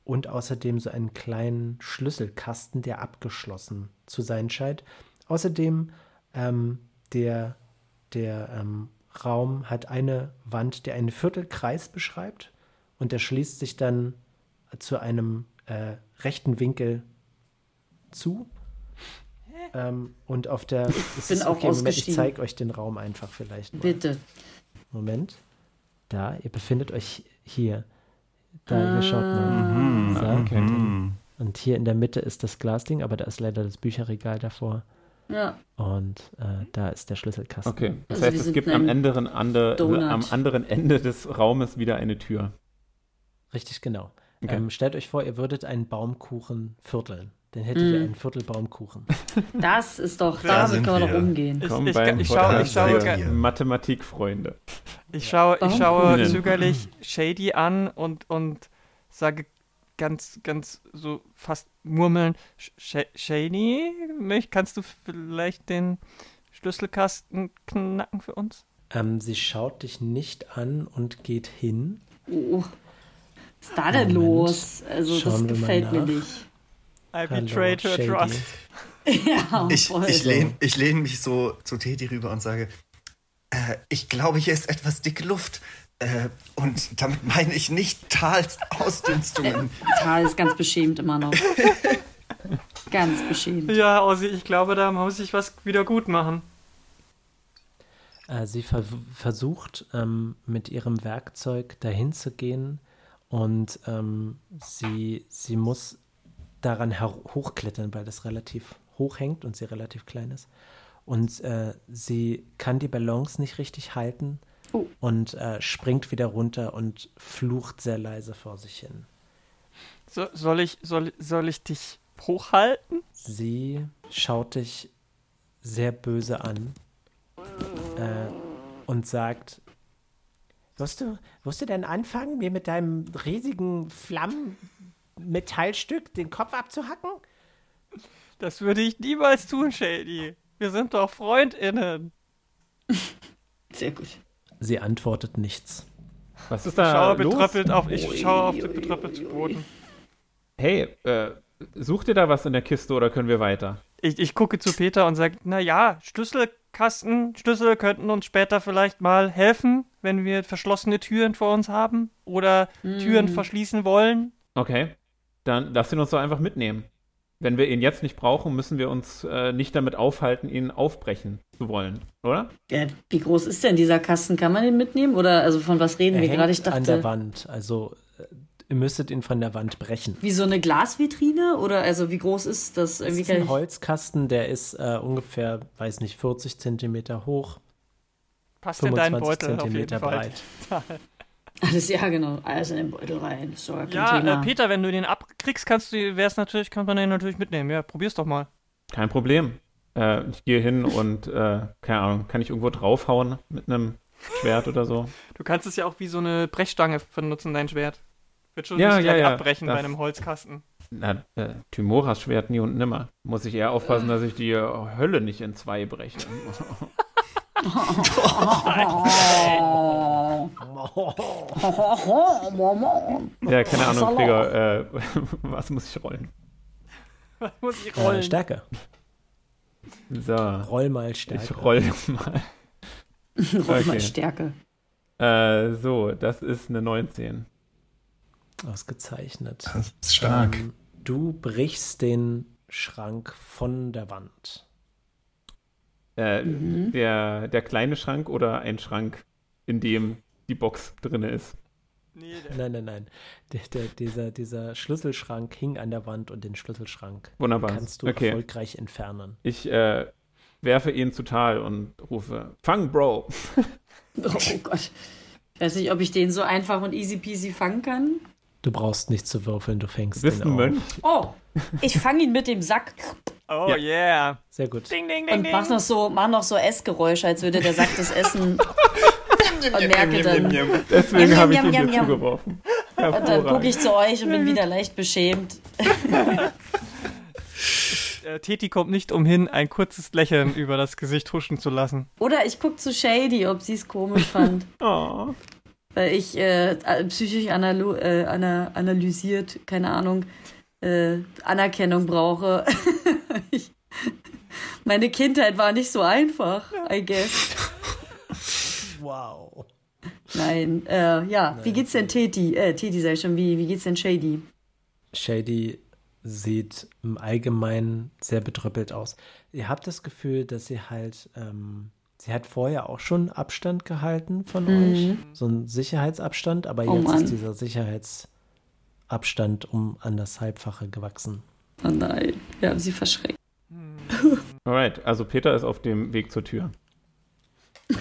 und außerdem so einen kleinen Schlüsselkasten, der abgeschlossen zu sein scheint. Außerdem ähm, der, der ähm, Raum hat eine Wand, der einen Viertelkreis beschreibt und der schließt sich dann zu einem äh, rechten Winkel zu. Ähm, und auf der. Ich bin auch okay, Moment, ich zeige euch den Raum einfach vielleicht mal. Bitte. Moment. Da, ihr befindet euch hier. Da, hier schaut mal. So. Okay. Hm. Und hier in der Mitte ist das Glasding, aber da ist leider das Bücherregal davor. Ja. Und äh, da ist der Schlüsselkasten. Okay. Das Also heißt, es gibt am anderen, ande, Donut. am anderen Ende des Raumes wieder eine Tür. Richtig, genau. Okay. Ähm, stellt euch vor, ihr würdet einen Baumkuchen vierteln. Dann hättet ihr einen Viertel Baumkuchen. Das ist doch, Da damit kann man doch wir. umgehen. Ich, Komm ich, beim ich, schaue, ich, schaue. Mathematikfreunde. ich schaue, ich schaue zögerlich Shady an und, und sage ganz, ganz so fast murmeln, Sh Shady, kannst du vielleicht den Schlüsselkasten knacken für uns? Ähm, sie schaut dich nicht an und geht hin. Oh. Was ist da denn Moment. los? Also, Schauen wir das gefällt mir nicht. I betrayed her Shady. trust. Ja, Ich, ich lehne ich lehn mich so zu Teddy rüber und sage, äh, ich glaube, hier ist etwas dicke Luft. Äh, und damit meine ich nicht Tals Ausdünstungen. Tal ist ganz beschämt immer noch. ganz beschämt. Ja, Ossi, ich glaube, da muss ich was wieder gut machen. Äh, sie ver versucht ähm, mit ihrem Werkzeug dahin zu gehen und ähm, sie, sie muss daran hochklettern, weil das relativ hoch hängt und sie relativ klein ist. Und äh, sie kann die Balance nicht richtig halten Oh. und äh, springt wieder runter und flucht sehr leise vor sich hin. So, soll, ich, soll, soll ich dich hochhalten? Sie schaut dich sehr böse an äh, und sagt, wirst du, wirst du denn anfangen, mir mit deinem riesigen Flammenmetallstück den Kopf abzuhacken? Das würde ich niemals tun, Shady. Wir sind doch FreundInnen. Sehr gut. Sie antwortet nichts. Was ist Ich da schaue los? betröppelt auf, ich schaue auf den betröppelten Boden. Hey, äh, sucht ihr da was in der Kiste oder können wir weiter? Ich, ich gucke zu Peter und sage, na ja, Schlüsselkasten, Schlüssel könnten uns später vielleicht mal helfen, wenn wir verschlossene Türen vor uns haben oder Türen verschließen wollen. Okay, dann lasst ihn uns doch einfach mitnehmen. Wenn wir ihn jetzt nicht brauchen, müssen wir uns äh, nicht damit aufhalten, ihn aufbrechen zu wollen, oder? Ja, wie groß ist denn dieser Kasten? Kann man den mitnehmen? Oder also von was reden Er wir hängt gerade? Ich an der dachte, Wand. Also äh, ihr müsstet ihn von der Wand brechen. wie so eine Glasvitrine? Oder also wie groß ist das? Es Irgendwie ist ein ich, Holzkasten, der ist äh, ungefähr, weiß nicht, 40 Zentimeter hoch, Passt in deinen 25 Beutel auf jeden Zentimeter Fall. breit. alles, ja genau, alles in den Beutel rein. Ist doch Ja, Thema. äh, Peter, wenn du den abkriegst, kannst du, wär's natürlich, kann man den natürlich mitnehmen. Ja, probier's doch mal. Kein Problem. Äh, ich gehe hin und, äh, keine Ahnung, kann ich irgendwo draufhauen mit einem Schwert oder so? Du kannst es ja auch wie so eine Brechstange benutzen, dein Schwert. Wird schon Ja, nicht ja, direkt ja, abbrechen bei das- einem Holzkasten. Na, äh, Timoras Schwert nie und nimmer. Muss ich eher aufpassen, dass ich die äh, Hölle nicht in zwei breche. ja, keine Ahnung, Digga, äh, was muss ich rollen? Muss ich Äh, rollen. Stärke. So, Roll mal Stärke. ich roll mal. Roll mal okay. Stärke. Äh, so, das ist eine 19. Ausgezeichnet. Das ist stark. Ähm, du brichst den Schrank von der Wand. Äh, der, der kleine Schrank oder ein Schrank, in dem die Box drin ist? Nee, Nein, nein, nein. Der, der, dieser, dieser Schlüsselschrank hing an der Wand und den Schlüsselschrank Wunderbar. kannst du okay. erfolgreich entfernen. Ich äh, werfe ihn zu Tal und rufe: Fang, Bro! Oh Gott. Ich weiß nicht, ob ich den so einfach und easy peasy fangen kann. Du brauchst nicht zu würfeln, du fängst Du bist den ein Mönch. Oh, ich fange ihn mit dem Sack oh Ja. yeah. Sehr gut. Ding, ding, ding, und ding. mach noch so, mach noch so Essgeräusche, als würde der Sack das Essen. und merke dann. Deswegen habe ich ihn dir zugeworfen. Und dann gucke ich zu euch und bin wieder leicht beschämt. Äh, Teti kommt nicht umhin, ein kurzes Lächeln über das Gesicht huschen zu lassen. Oder ich gucke zu Shady, ob sie es komisch fand. Oh. Weil ich äh, psychisch analu äh, ana analysiert, keine Ahnung, äh, Anerkennung brauche. ich, meine Kindheit war nicht so einfach, I guess. Wow. Nein, äh, ja. Wie geht's denn Teti? Äh, Teti sag ich schon, wie, wie geht's denn Shady? Shady sieht im Allgemeinen sehr bedrüppelt aus. Ihr habt das Gefühl, dass sie halt, ähm, sie hat vorher auch schon Abstand gehalten von euch, so ein Sicherheitsabstand, aber Oh jetzt Mann. ist dieser Sicherheitsabstand um an das Halbfache gewachsen. Oh nein, wir haben sie verschreckt. Alright, also Peter ist auf dem Weg zur Tür.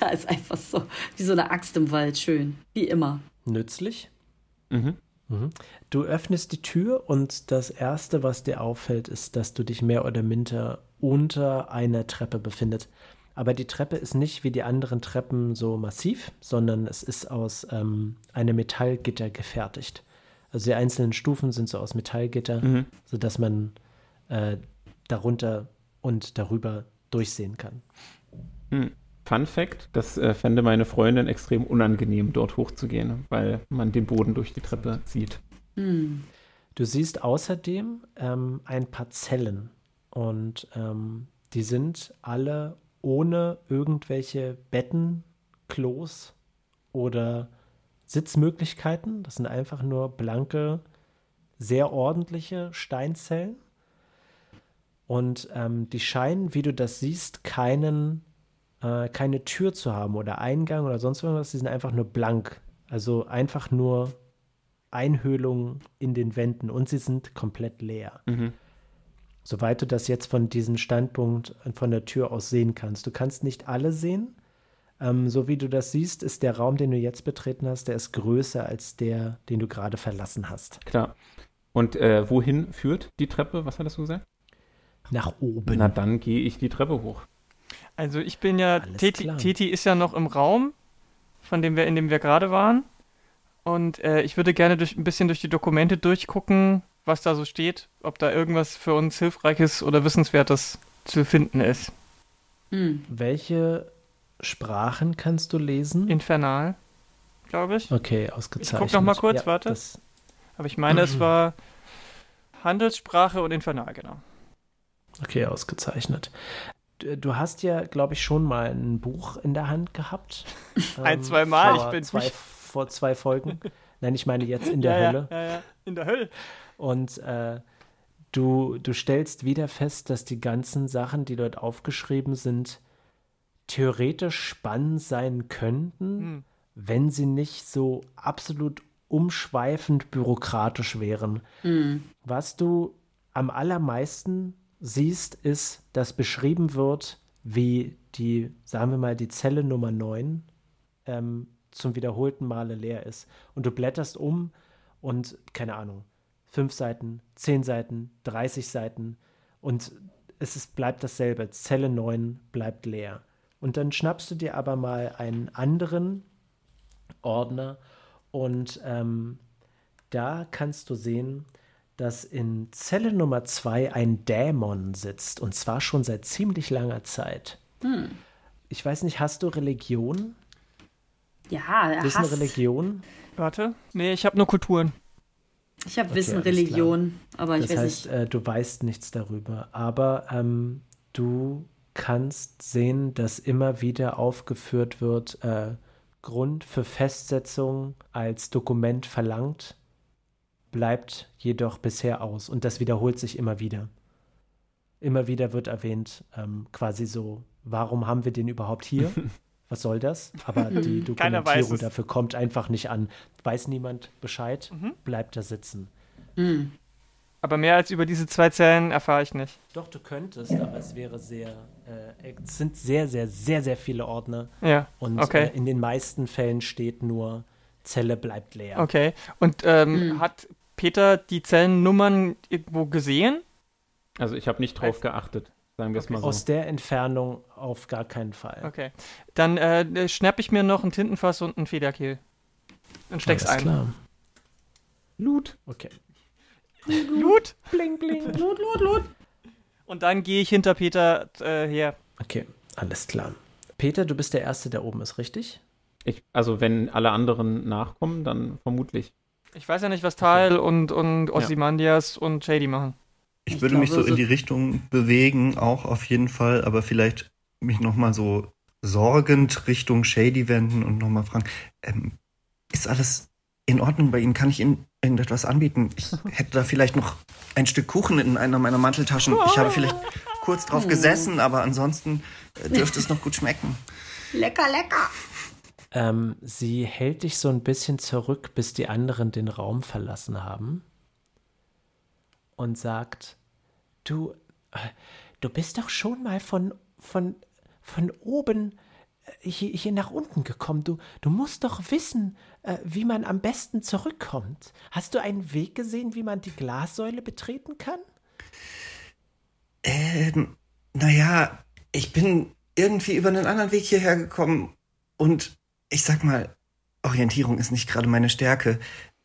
Da ist einfach so wie so eine Axt im Wald, schön. Wie immer. Nützlich? Mhm. Mhm. Du öffnest die Tür und das Erste, was dir auffällt, ist, dass du dich mehr oder minder unter einer Treppe befindest. Aber die Treppe ist nicht wie die anderen Treppen so massiv, sondern es ist aus ähm, einem Metallgitter gefertigt. Also die einzelnen Stufen sind so aus Metallgitter, Mhm. sodass man äh, darunter und darüber durchsehen kann. Hm. Fun Fact: Das äh, fände meine Freundin extrem unangenehm, dort hochzugehen, weil man den Boden durch die Treppe sieht. Hm. Du siehst außerdem ähm, ein paar Zellen und ähm, die sind alle ohne irgendwelche Betten, Klos oder Sitzmöglichkeiten. Das sind einfach nur blanke, sehr ordentliche Steinzellen. Und ähm, die scheinen, wie du das siehst, keinen, äh, keine Tür zu haben oder Eingang oder sonst irgendwas. Die sind einfach nur blank. Also einfach nur Einhöhlungen in den Wänden und sie sind komplett leer. Mhm. Soweit du das jetzt von diesem Standpunkt von der Tür aus sehen kannst. Du kannst nicht alle sehen. Ähm, so wie du das siehst, ist der Raum, den du jetzt betreten hast, der ist größer als der, den du gerade verlassen hast. Klar. Und äh, wohin führt die Treppe? Was hattest du gesagt? Nach oben. Na, dann gehe ich die Treppe hoch. Also ich bin ja, Teti. Teti ist ja noch im Raum, von dem wir, in dem wir gerade waren. Und äh, ich würde gerne durch, ein bisschen durch die Dokumente durchgucken, was da so steht, ob da irgendwas für uns Hilfreiches oder Wissenswertes zu finden ist. Hm. Welche Sprachen kannst du lesen? Infernal, glaube ich. okay, ausgezeichnet. noch mal kurz, warte. Das, Aber ich meine, es war Handelssprache und Infernal, genau. okay, ausgezeichnet. Du, du hast ja, glaube ich, schon mal ein Buch in der Hand gehabt. Ein, Ähm, zwei Mal, ich bin zwei, nicht- vor zwei Folgen. Nein, ich meine jetzt in der ja, Hölle. Ja, ja, ja, in der Hölle. Und äh, du, du stellst wieder fest, dass die ganzen Sachen, die dort aufgeschrieben sind, theoretisch spannend sein könnten, Hm. wenn sie nicht so absolut umschweifend bürokratisch wären. Hm. Was du am allermeisten siehst, ist, dass beschrieben wird, wie die, sagen wir mal, die Zelle Nummer 9 ähm, zum wiederholten Male leer ist. Und du blätterst um und, keine Ahnung, fünf Seiten, zehn Seiten, 30 Seiten und es ist, bleibt dasselbe. Zelle 9 bleibt leer. Und dann schnappst du dir aber mal einen anderen Ordner und ähm, da kannst du sehen, dass in Zelle Nummer 2 ein Dämon sitzt und zwar schon seit ziemlich langer Zeit. Hm. Ich weiß nicht, hast du Religion? Ja, er Wissen hasst. Religion? Warte. Nee, ich habe nur Kulturen. Ich habe Wissen, alles klar. Religion, aber ich Das weiß heißt, nicht. äh, du weißt nichts darüber, aber ähm, du kannst sehen, dass immer wieder aufgeführt wird, äh, Grund für Festsetzung als Dokument verlangt, bleibt jedoch bisher aus und das wiederholt sich immer wieder. Immer wieder wird erwähnt, ähm, quasi so, warum haben wir den überhaupt hier? Was soll das? Aber die Keiner weiß Dokumentierung dafür kommt einfach nicht an. Weiß niemand Bescheid, Mhm. bleibt da sitzen. Hm. Aber mehr als über diese zwei Zellen erfahre ich nicht. Doch, du könntest, aber es wäre sehr, äh, es sind sehr, sehr, sehr, sehr viele Ordner Ja. und Okay. äh, in den meisten Fällen steht nur, Zelle bleibt leer. Okay. Und ähm, Hm. hat Peter die Zellennummern irgendwo gesehen? Also ich habe nicht drauf Weiß- geachtet, sagen wir es Okay. mal so. Aus der Entfernung auf gar keinen Fall. Okay. Dann äh, schnapp ich mir noch ein Tintenfass und ein Federkiel. Und steck's Alles ein. klar. Loot. Okay. Blut. Bling, bling. Lot, Lot, Lot. Und dann gehe ich hinter Peter äh, her. Okay, alles klar. Peter, du bist der Erste, der oben ist, richtig? Ich, also wenn alle anderen nachkommen, dann vermutlich. Ich weiß ja nicht, was Tal und, und Ozymandias und Shady machen. Ich, Ich würde mich glaube, so in die Richtung bewegen, auch auf jeden Fall, aber vielleicht mich nochmal so sorgend Richtung Shady wenden und nochmal fragen, ähm, ist alles in Ordnung bei Ihnen? Kann ich Ihnen irgendetwas anbieten? Ich hätte da vielleicht noch ein Stück Kuchen in einer meiner Manteltaschen. Ich habe vielleicht kurz drauf gesessen, aber ansonsten äh, dürfte es noch gut schmecken. Lecker, lecker. Ähm, sie hält dich so ein bisschen zurück, bis die anderen den Raum verlassen haben und sagt, du, äh, du bist doch schon mal von, von, von oben hier, hier nach unten gekommen. Du, du musst doch wissen, äh, wie man am besten zurückkommt. Hast du einen Weg gesehen, wie man die Glassäule betreten kann? Ähm, naja, ich bin irgendwie über einen anderen Weg hierher gekommen und ich sag mal, Orientierung ist nicht gerade meine Stärke.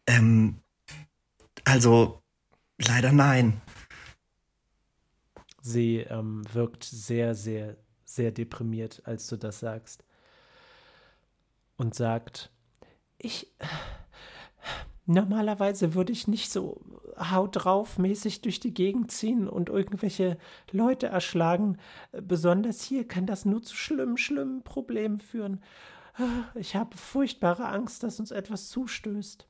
Ähm, also, leider nein. Sie ähm, wirkt sehr, sehr, sehr deprimiert, als du das sagst. Und sagt, ich. Normalerweise würde ich nicht so haut drauf mäßig durch die Gegend ziehen und irgendwelche Leute erschlagen. Besonders hier kann das nur zu schlimmen, schlimmen Problemen führen. Ich habe furchtbare Angst, dass uns etwas zustößt.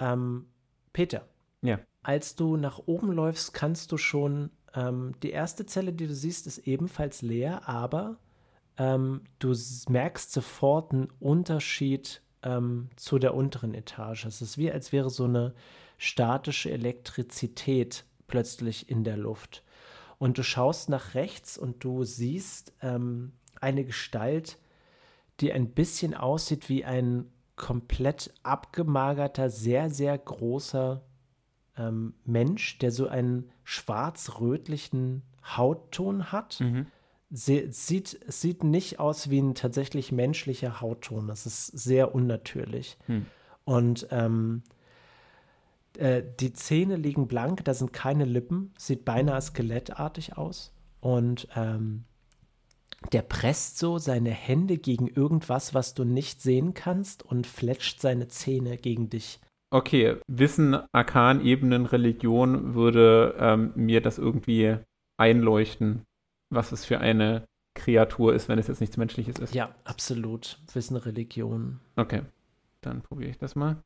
Ähm, Peter. Ja. Als du nach oben läufst, kannst du schon, ähm, die erste Zelle, die du siehst, ist ebenfalls leer, aber ähm, du merkst sofort einen Unterschied ähm, zu der unteren Etage. Es ist wie, als wäre so eine statische Elektrizität plötzlich in der Luft. Und du schaust nach rechts und du siehst ähm, eine Gestalt, die ein bisschen aussieht wie ein komplett abgemagerter, sehr, sehr großer ähm, Mensch, der so einen schwarz-rötlichen Hautton hat. Mhm. Sie, sieht, sieht nicht aus wie ein tatsächlich menschlicher Hautton. Das ist sehr unnatürlich. Mhm. Und ähm, äh, die Zähne liegen blank, da sind keine Lippen, sieht beinahe skelettartig aus. Und ähm, der presst so seine Hände gegen irgendwas, was du nicht sehen kannst und fletscht seine Zähne gegen dich. Okay, Wissen, Arkan, Ebenen, Religion würde ähm, mir das irgendwie einleuchten, was es für eine Kreatur ist, wenn es jetzt nichts Menschliches ist. Ja, absolut. Wissen, Religion. Okay, dann probiere ich das mal.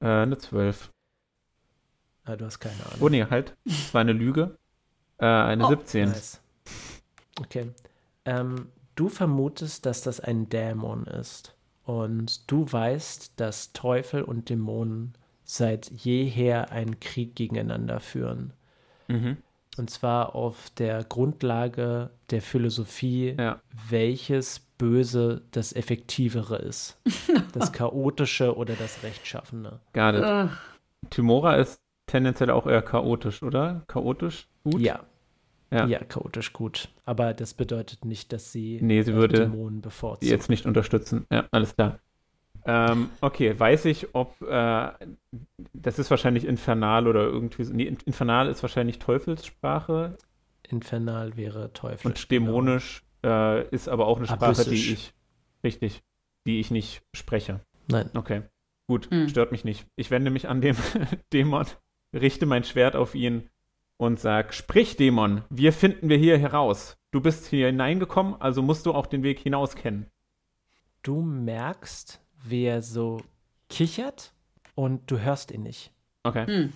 Äh, eine 12. Ah, du hast keine Ahnung. Oh nee, halt. Das war eine Lüge. Äh, eine oh, 17. Nice. Okay. Ähm, du vermutest, dass das ein Dämon ist. Und du weißt, dass Teufel und Dämonen seit jeher einen Krieg gegeneinander führen. Mhm. Und zwar auf der Grundlage der Philosophie, ja. welches Böse das Effektivere ist. Das Chaotische oder das Rechtschaffene. Gar nicht. Timora ist tendenziell auch eher chaotisch, oder? Chaotisch gut? Ja. Ja. ja, chaotisch gut. Aber das bedeutet nicht, dass sie, nee, sie würde Dämonen bevorzugt. jetzt nicht unterstützen. Ja, alles klar. Ähm, okay, weiß ich, ob äh, das ist wahrscheinlich Infernal oder irgendwie so. Nee, Infernal ist wahrscheinlich Teufelssprache. Infernal wäre Teufel. Und dämonisch genau. äh, ist aber auch eine Sprache, Abysssisch. die ich richtig, die ich nicht spreche. Nein. Okay. Gut, hm. stört mich nicht. Ich wende mich an den Dämon, richte mein Schwert auf ihn und sag, sprich Dämon, wir finden wir hier heraus. Du bist hier hineingekommen, also musst du auch den Weg hinaus kennen. Du merkst, wie er so kichert und du hörst ihn nicht. Okay. Hm.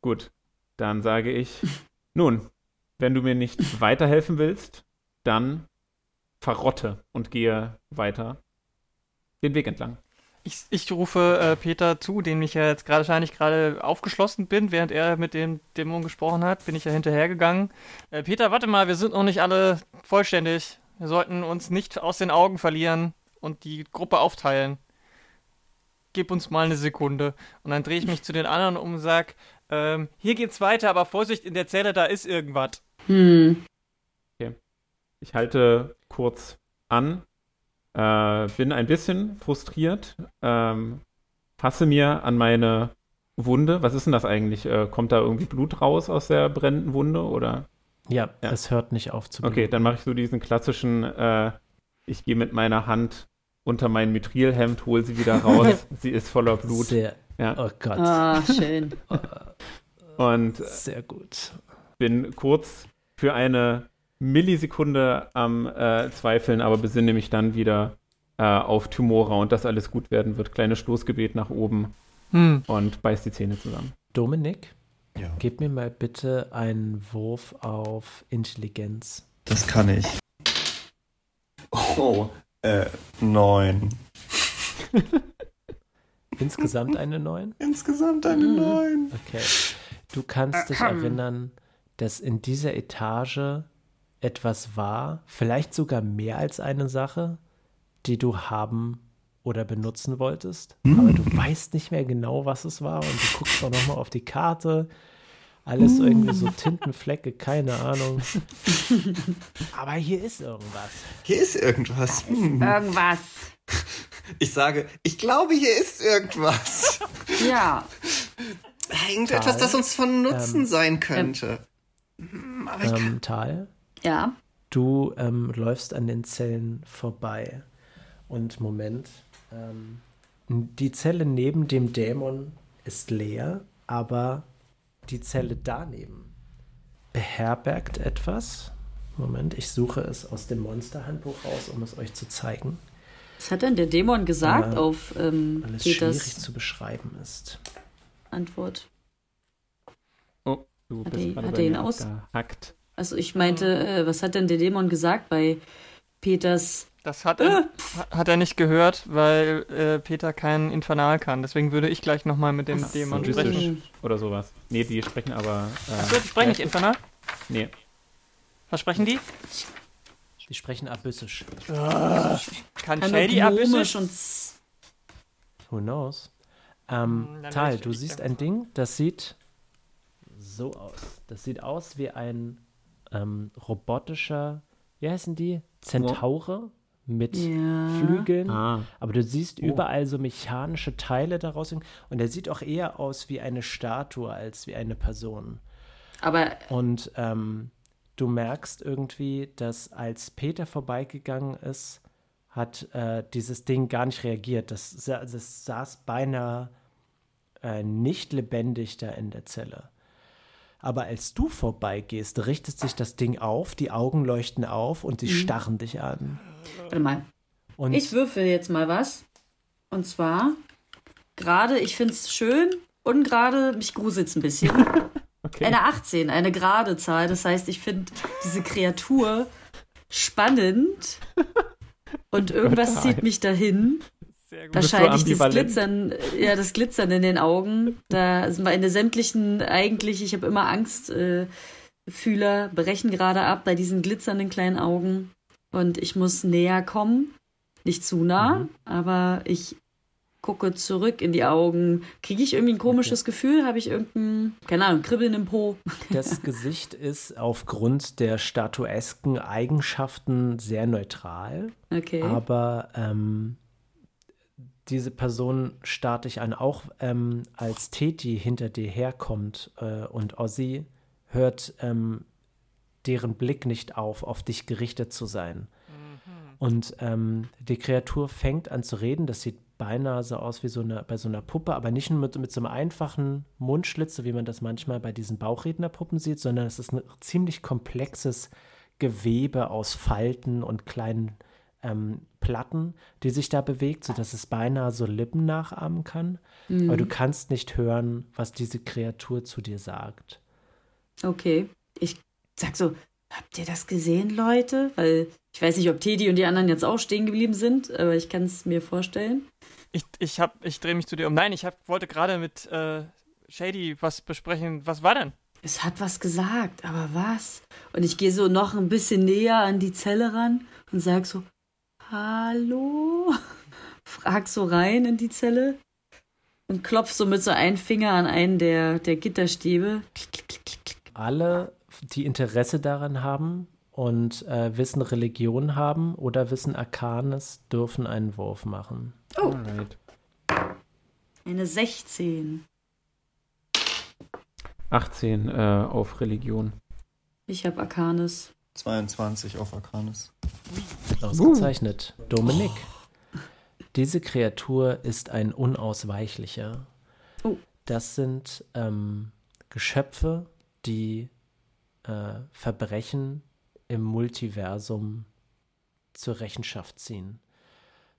Gut. Dann sage ich, nun, wenn du mir nicht weiterhelfen willst, dann verrotte und gehe weiter den Weg entlang. Ich, ich rufe äh, Peter zu, den ich ja jetzt gerade wahrscheinlich gerade aufgeschlossen bin, während er mit dem Dämon gesprochen hat, bin ich ja hinterhergegangen. Äh, Peter, warte mal, wir sind noch nicht alle vollständig. Wir sollten uns nicht aus den Augen verlieren und die Gruppe aufteilen. Gib uns mal eine Sekunde. Und dann drehe ich mich zu den anderen um und sage, ähm, hier geht's weiter, aber Vorsicht, in der Zelle, da ist irgendwas. Hm. Okay. Ich halte kurz an äh, bin ein bisschen frustriert. Ähm, fasse mir an meine Wunde. Was ist denn das eigentlich? Äh, kommt da irgendwie Blut raus aus der brennenden Wunde oder? Ja, ja. es hört nicht auf zu bluten. Okay, dann mache ich so diesen klassischen, äh, ich gehe mit meiner Hand unter mein Mithrilhemd, hole sie wieder raus. sie ist voller Blut. Sehr. Ja. Oh Gott. Ah, schön. Und sehr gut. Bin kurz für eine Millisekunde am äh, Zweifeln, aber besinne mich dann wieder äh, auf Tumora und dass alles gut werden wird. Kleines Stoßgebet nach oben hm. und beiß die Zähne zusammen. Dominik, ja. gib mir mal bitte einen Wurf auf Intelligenz. Das kann ich. Oh, äh, neun. Insgesamt eine neun? Insgesamt eine mhm. neun. Okay. Du kannst dich erinnern, dass in dieser Etage etwas war, vielleicht sogar mehr als eine Sache, die du haben oder benutzen wolltest, aber du weißt nicht mehr genau, was es war und du guckst auch nochmal auf die Karte. Alles irgendwie so Tintenflecke, keine Ahnung. aber hier ist irgendwas. Hier ist irgendwas. Hm. Irgendwas. Ich sage, ich glaube, hier ist irgendwas. Ja. Irgendetwas, das uns von Nutzen Ähm, sein könnte. Hm, Aber ich kann, Ähm, Tal, Ja. du ähm, läufst an den Zellen vorbei. Und Moment, ähm, die Zelle neben dem Dämon ist leer, aber die Zelle daneben beherbergt etwas. Moment, ich suche es aus dem Monsterhandbuch raus, um es euch zu zeigen, Was hat denn der Dämon gesagt Äh, auf ähm, weil es schwierig Peters zu beschreiben ist. Antwort? Oh, du Hat bist er- gerade hat bei er ihn aus- abgehackt. Also ich meinte, äh, was hat denn der Dämon gesagt bei Peters? Das hat er, hat er nicht gehört, weil äh, Peter kein Infernal kann. Deswegen würde ich gleich nochmal mit dem Ach Dämon so. sprechen. Oder sowas. Nee, die sprechen aber. Äh, Achso, die sprechen nicht Infernal? Nee. Was sprechen die? Die sprechen abyssisch. Kann Kann Shady abyssisch? und Who knows? Hm, Ähm, dann Tal, du ich siehst ein Ding, das sieht so aus. Das sieht aus wie ein ähm, robotischer, wie heißen die? Zentaure mit Ja. Flügeln. Ah. Aber du siehst Oh. überall so mechanische Teile daraus. Und er sieht auch eher aus wie eine Statue als wie eine Person. Aber Und ähm, du merkst irgendwie, dass als Peter vorbeigegangen ist, hat äh, dieses Ding gar nicht reagiert. Das, das saß beinahe äh, nicht lebendig da in der Zelle. Aber als du vorbeigehst, richtet sich das Ding auf, die Augen leuchten auf und sie starren dich an. warte mal. Und Ich würfel jetzt mal was. Und zwar gerade, ich finde es schön und gerade mich gruselt es ein bisschen. Okay. Eine 18, eine gerade Zahl. Das heißt, ich finde diese Kreatur spannend und irgendwas zieht mich dahin. Sehr gut. bist so Wahrscheinlich das. Glitzern, ja, das Glitzern in den Augen. Da sind meine sämtlichen, eigentlich, ich habe immer Angst, äh, Fühler brechen gerade ab bei diesen glitzernden kleinen Augen. Und ich muss näher kommen. Nicht zu nah, aber ich gucke zurück in die Augen. Kriege ich irgendwie ein komisches Gefühl? Habe ich irgendein, keine Ahnung, Kribbeln im Po? das Gesicht ist aufgrund der statuesken Eigenschaften sehr neutral. Okay. Aber ähm, diese Person starrt dich an, auch ähm, als Teti hinter dir herkommt äh, und Ozzy hört ähm, deren Blick nicht auf, auf dich gerichtet zu sein. Und ähm, die Kreatur fängt an zu reden, das sieht beinahe so aus wie so eine, bei so einer Puppe, aber nicht nur mit, mit so einem einfachen Mundschlitz, so wie man das manchmal bei diesen Bauchrednerpuppen sieht, sondern es ist ein ziemlich komplexes Gewebe aus Falten und kleinen ähm, Platten, die sich da bewegt, sodass es beinahe so Lippen nachahmen kann. Aber du kannst nicht hören, was diese Kreatur zu dir sagt. Okay. Ich sag so, habt ihr das gesehen, Leute? Weil ich weiß nicht, ob Teddy und die anderen jetzt auch stehen geblieben sind, aber ich kann es mir vorstellen. Ich, ich, hab- ich drehe mich zu dir um. Nein, ich hab, wollte gerade mit äh, Shady was besprechen. Was war denn? Es hat was gesagt, aber was? Und ich gehe so noch ein bisschen näher an die Zelle ran und sag so, hallo? Frag so rein in die Zelle und klopf so mit so einem Finger an einen der, der Gitterstäbe. Alle, die Interesse daran haben und äh, Wissen Religion haben oder Wissen Arcanes, dürfen einen Wurf machen. Oh, Alright. eine 16. 18 äh, auf Religion. Ich habe Arcanis. 22 auf Arcanis. Ausgezeichnet. Dominik. Diese Kreatur ist ein unausweichlicher. Oh. Das sind ähm, Geschöpfe, die äh, Verbrechen im Multiversum zur Rechenschaft ziehen.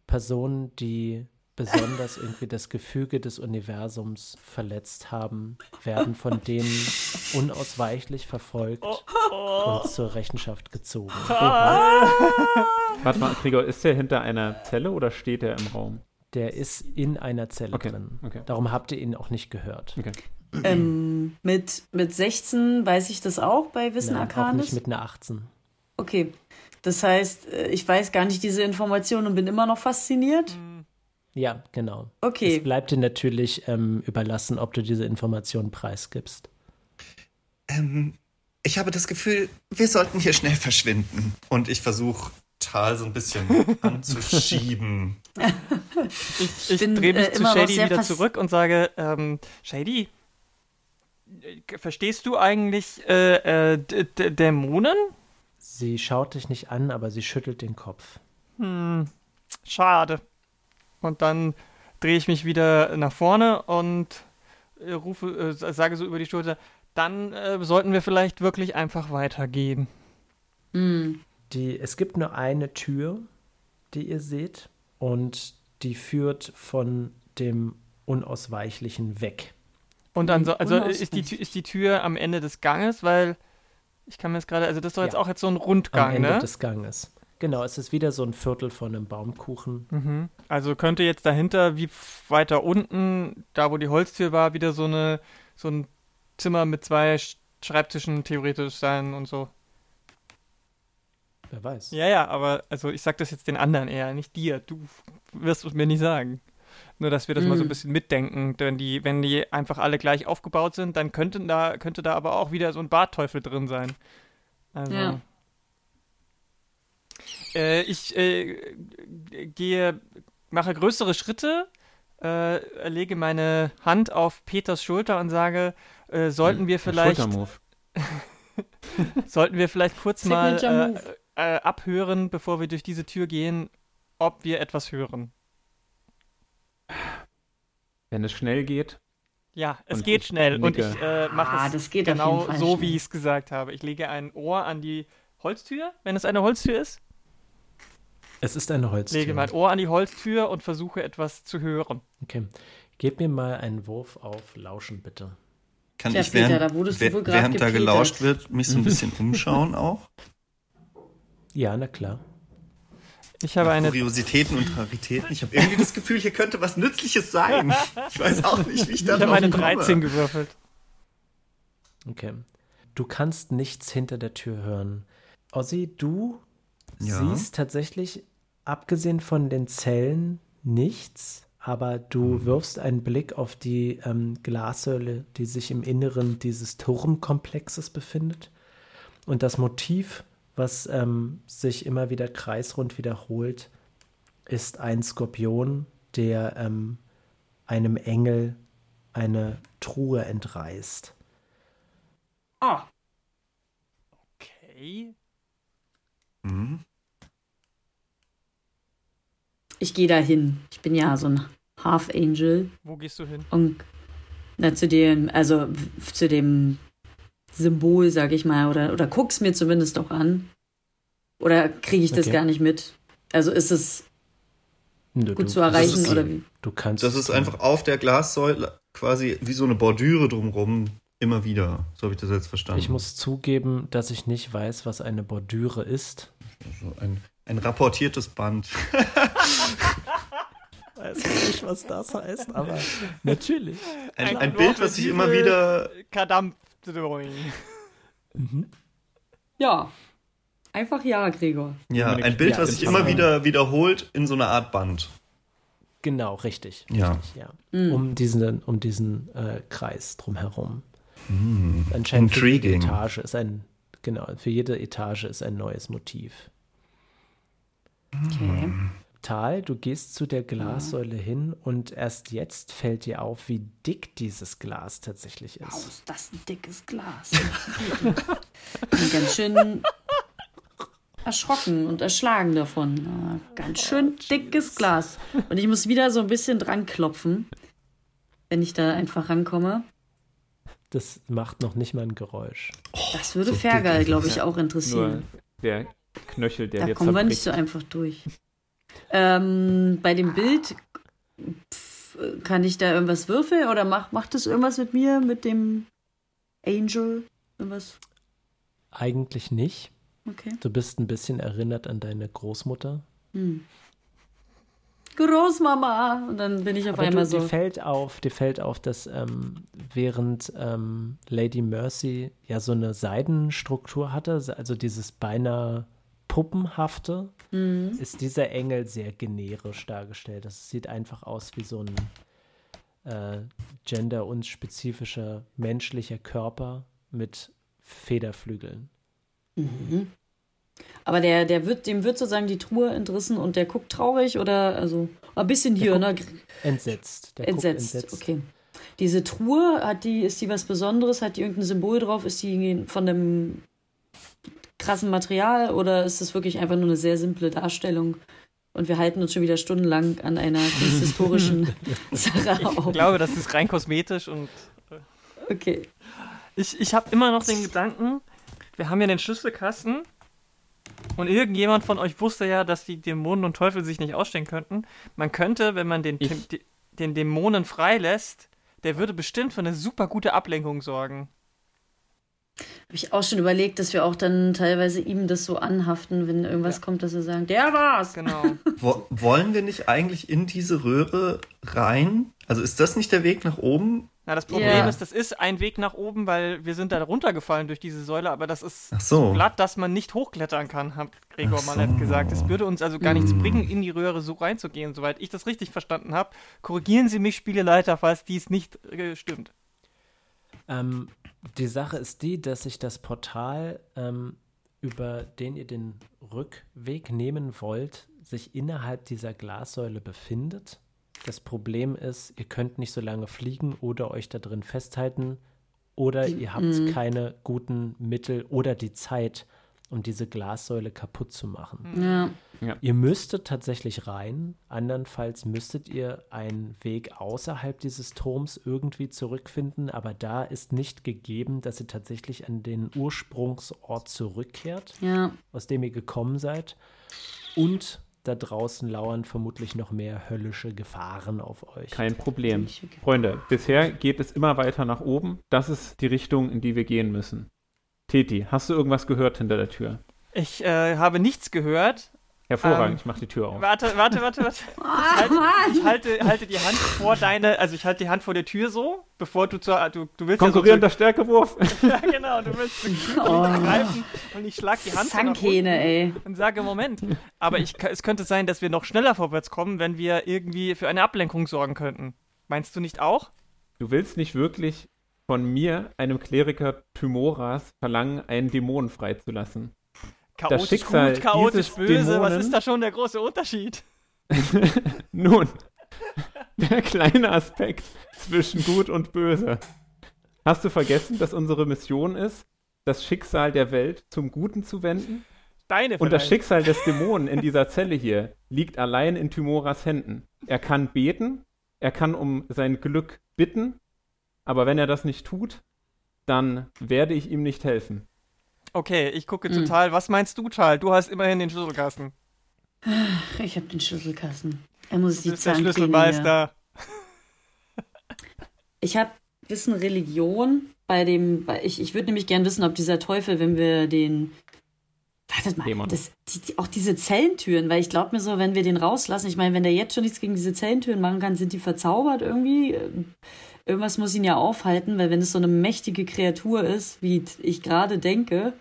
Personen, die besonders irgendwie das Gefüge des Universums verletzt haben, werden von denen unausweichlich verfolgt und zur Rechenschaft gezogen. Warte mal, Gregor, ist der hinter einer Zelle oder steht er im Raum? Der ist in einer Zelle Okay, drin. okay. Darum habt ihr ihn auch nicht gehört. Okay. Ähm, mit, mit 16 weiß ich das auch bei Wissen Nein, auch nicht mit einer 18. Okay. Das heißt, äh, ich weiß gar nicht diese Information und bin immer noch fasziniert. Ja, genau. Okay. Es bleibt dir natürlich ähm, überlassen, ob du diese Informationen preisgibst. Ähm, ich habe das Gefühl, wir sollten hier schnell verschwinden. Und ich versuche Tal so ein bisschen anzuschieben. Ich, ich drehe mich äh, zu Shady wieder zurück und sage, ähm, Shady, äh, verstehst du eigentlich äh, äh, Dämonen? Sie schaut dich nicht an, aber sie schüttelt den Kopf. Hm, schade. Und dann drehe ich mich wieder nach vorne und äh, rufe, äh, sage so über die Schulter, dann äh, sollten wir vielleicht wirklich einfach weitergehen. Hm. Die, es gibt nur eine Tür, die ihr seht, und die führt von dem Unausweichlichen weg. Und dann so, also ist die, ist die Tür am Ende des Ganges, weil ich kann mir jetzt gerade, also das ist doch jetzt Ja. auch jetzt so ein Am Rundgang, Ende ne? des Ganges. Genau, es ist wieder so ein Viertel von einem Baumkuchen. Mhm. Also könnte jetzt dahinter, wie weiter unten, da wo die Holztür war, wieder so eine, so ein Zimmer mit zwei Sch- Schreibtischen theoretisch sein und so. Wer weiß. Ja, ja, aber also ich sag das jetzt den anderen eher, nicht dir. Du wirst es mir nicht sagen. Nur, dass wir das mal so ein Mhm. bisschen mitdenken. Denn die, wenn die einfach alle gleich aufgebaut sind, dann könnten da, könnte da aber auch wieder so ein Bartteufel drin sein. Also. Ja. Äh, ich äh, gehe, mache größere Schritte, äh, lege meine Hand auf Peters Schulter und sage, äh, sollten wir vielleicht, Schultermove. sollten wir vielleicht kurz mal äh, Move. äh, abhören, bevor wir durch diese Tür gehen, ob wir etwas hören. Wenn es schnell geht. Ja, es Und geht schnell und nicke. ich äh, mache Ah, es das geht auf genau so, schnell. wie ich es gesagt habe. Ich lege ein Ohr an die Holztür, wenn es eine Holztür ist. Es ist eine Holztür. Lege mein Ohr an die Holztür und versuche etwas zu hören. Okay. Gib mir mal einen Wurf auf Lauschen, bitte. Kann Tja, ich, Peter, während, da wurdest du wer- wohl grad während da gepetert. gelauscht wird, mich so ein bisschen umschauen auch? Ja, na klar. Ich habe eine Kuriositäten und Raritäten. Ich habe irgendwie das Gefühl, hier könnte was Nützliches sein. Ich weiß auch nicht, wie ich da Ich habe eine komme. 13 gewürfelt. Okay. Du kannst nichts hinter der Tür hören. Ossi, du Ja. siehst tatsächlich, abgesehen von den Zellen, nichts, aber du wirfst einen Blick auf die ähm, Glassäule, die sich im Inneren dieses Turmkomplexes befindet. Und das Motiv, was ähm, sich immer wieder kreisrund wiederholt, ist ein Skorpion, der ähm, einem Engel eine Truhe entreißt. Ah, Okay. Mhm. Ich gehe da hin. Ich bin ja so ein Half Angel Wo gehst du hin? und na, zu dem, also zu dem Symbol, sag ich mal, oder, oder guck's mir zumindest auch an. Oder kriege ich das Okay. gar nicht mit? Also ist es Du, gut du- zu erreichen ist- oder wie? Du kannst. Das ist einfach auf der Glassäule quasi wie so eine Bordüre drumrum immer wieder. So habe ich das jetzt verstanden. Ich muss zugeben, dass ich nicht weiß, was eine Bordüre ist. Also ein, ein rapportiertes Band. Weiß nicht, was das heißt, aber natürlich. Ein, Ein ein Bild, was sich immer wieder. Kadampf. Ja. Einfach ja, Gregor. Ja, ein Bild, ja, was ich sich immer wieder wiederholt in so einer Art Band. Genau, richtig. Ja. richtig ja. Mhm. Um diesen, um diesen äh, Kreis drumherum. Hm. Anscheinend für jede Intriguing. Etage ist ein, genau, für jede Etage ist ein neues Motiv. Okay. Tal, du gehst zu der Glassäule hin und erst jetzt fällt dir auf, wie dick dieses Glas tatsächlich Wow, ist. ist das ein dickes Glas. bin ganz schön erschrocken und erschlagen davon. Ah, Ganz schön dickes Glas. Und ich muss wieder so ein bisschen dran klopfen, wenn ich da einfach rankomme. Das macht noch nicht mal ein Geräusch. Das würde so Fergal, ist glaube ich, auch Nur interessieren. der Knöchel, der Da dir kommen wir nicht so einfach durch. Ähm, bei dem Bild pf, kann ich da irgendwas würfeln oder macht, macht das irgendwas mit mir, mit dem Angel? Irgendwas? Eigentlich nicht. Okay. Du bist ein bisschen erinnert an deine Großmutter. Hm. Großmama. Und dann bin ich auf Aber einmal du, so. dir fällt auf, dir fällt auf, dass ähm, während ähm, Lady Mercy ja so eine Seidenstruktur hatte, also dieses beinahe puppenhafte, Mhm. ist dieser Engel sehr generisch dargestellt. Das sieht einfach aus wie so ein äh, gender-unspezifischer menschlicher Körper mit Federflügeln. Aber der, der wird, dem wird sozusagen die Truhe entrissen und der guckt traurig oder also ein bisschen hier, ne? Entsetzt. Der guckt Entsetzt. Okay. Diese Truhe, hat die, ist die was Besonderes? Hat die irgendein Symbol drauf? Ist die von dem krassen Material oder ist das wirklich einfach nur eine sehr simple Darstellung? Und wir halten uns schon wieder stundenlang an einer kunsthistorischen Sache Ich auf. glaube, das ist rein kosmetisch und Okay. ich, ich habe immer noch den Gedanken, wir haben ja den Schlüsselkasten und irgendjemand von euch wusste ja, dass die Dämonen und Teufel sich nicht ausstehen könnten. Man könnte, wenn man den, Ich- den, den Dämonen freilässt, der würde bestimmt für eine super gute Ablenkung sorgen. Habe ich auch schon überlegt, dass wir auch dann teilweise ihm das so anhaften, wenn irgendwas Ja. kommt, dass wir sagen, der war's. Genau. Wo, wollen wir nicht eigentlich in diese Röhre rein? Also ist das nicht der Weg nach oben? Na, das Problem Ja. ist, das ist ein Weg nach oben, weil wir sind da runtergefallen durch diese Säule, aber das ist Ach so. glatt, dass man nicht hochklettern kann, hat Gregor Ach Mallet so. gesagt. Es würde uns also gar nichts bringen, in die Röhre so reinzugehen, soweit ich das richtig verstanden habe. Korrigieren Sie mich, Spieleleiter, falls dies nicht äh, stimmt. Ähm, die Sache ist die, dass sich das Portal, ähm, über den ihr den Rückweg nehmen wollt, sich innerhalb dieser Glassäule befindet. Das Problem ist, ihr könnt nicht so lange fliegen oder euch da drin festhalten oder ihr habt keine guten Mittel oder die Zeit, um diese Glassäule kaputt zu machen. Ja. Ihr müsstet tatsächlich rein, andernfalls müsstet ihr einen Weg außerhalb dieses Turms irgendwie zurückfinden, aber da ist nicht gegeben, dass ihr tatsächlich an den Ursprungsort zurückkehrt, Ja. aus dem ihr gekommen seid. Und da draußen lauern vermutlich noch mehr höllische Gefahren auf euch. Kein Problem. Freunde, bisher geht es immer weiter nach oben. Das ist die Richtung, in die wir gehen müssen. Teti, hast du irgendwas gehört hinter der Tür? Ich äh, habe nichts gehört. Hervorragend, Ähm, ich mach die Tür auf. Warte, warte, warte, warte. Ich halte, ich halte, halte die Hand vor deine, also ich halte die Hand vor der Tür so, bevor du zur, du, du willst Konkurrierender Stärkewurf. ja so zu, ja genau, du willst zu greifen und ich schlag die Hand. Zankhähne, ey. und sage, Moment, aber ich, es könnte sein, dass wir noch schneller vorwärts kommen, wenn wir irgendwie für eine Ablenkung sorgen könnten. Meinst du nicht auch? Du willst nicht wirklich von mir, einem Kleriker Thymoras, verlangen, einen Dämon freizulassen. Chaotisch Schicksal gut, chaotisch böse, was Dämonen- ist da schon der große Unterschied? Nun, der kleine Aspekt zwischen Gut und Böse. Hast du vergessen, dass unsere Mission ist, das Schicksal der Welt zum Guten zu wenden? Deine Und das vielleicht. Schicksal des Dämonen in dieser Zelle hier liegt allein in Thymoras Händen. Er kann beten, er kann um sein Glück bitten, aber wenn er das nicht tut, dann werde ich ihm nicht helfen. Okay, ich gucke Hm. total. Was meinst du, Charles? Du hast immerhin den Schlüsselkasten. Ich hab den Schlüsselkasten. Er muss Du die bist der. Schlüsselmeister. Ich habe Wissen Religion bei dem, bei, ich, ich würde nämlich gern wissen, ob dieser Teufel, wenn wir den, wartet mal, Dämon. das, die, die, auch diese Zellentüren, weil ich glaube mir so, wenn wir den rauslassen, ich meine, wenn der jetzt schon nichts gegen diese Zellentüren machen kann, sind die verzaubert irgendwie. Irgendwas muss ihn ja aufhalten, weil wenn es so eine mächtige Kreatur ist, wie ich gerade denke,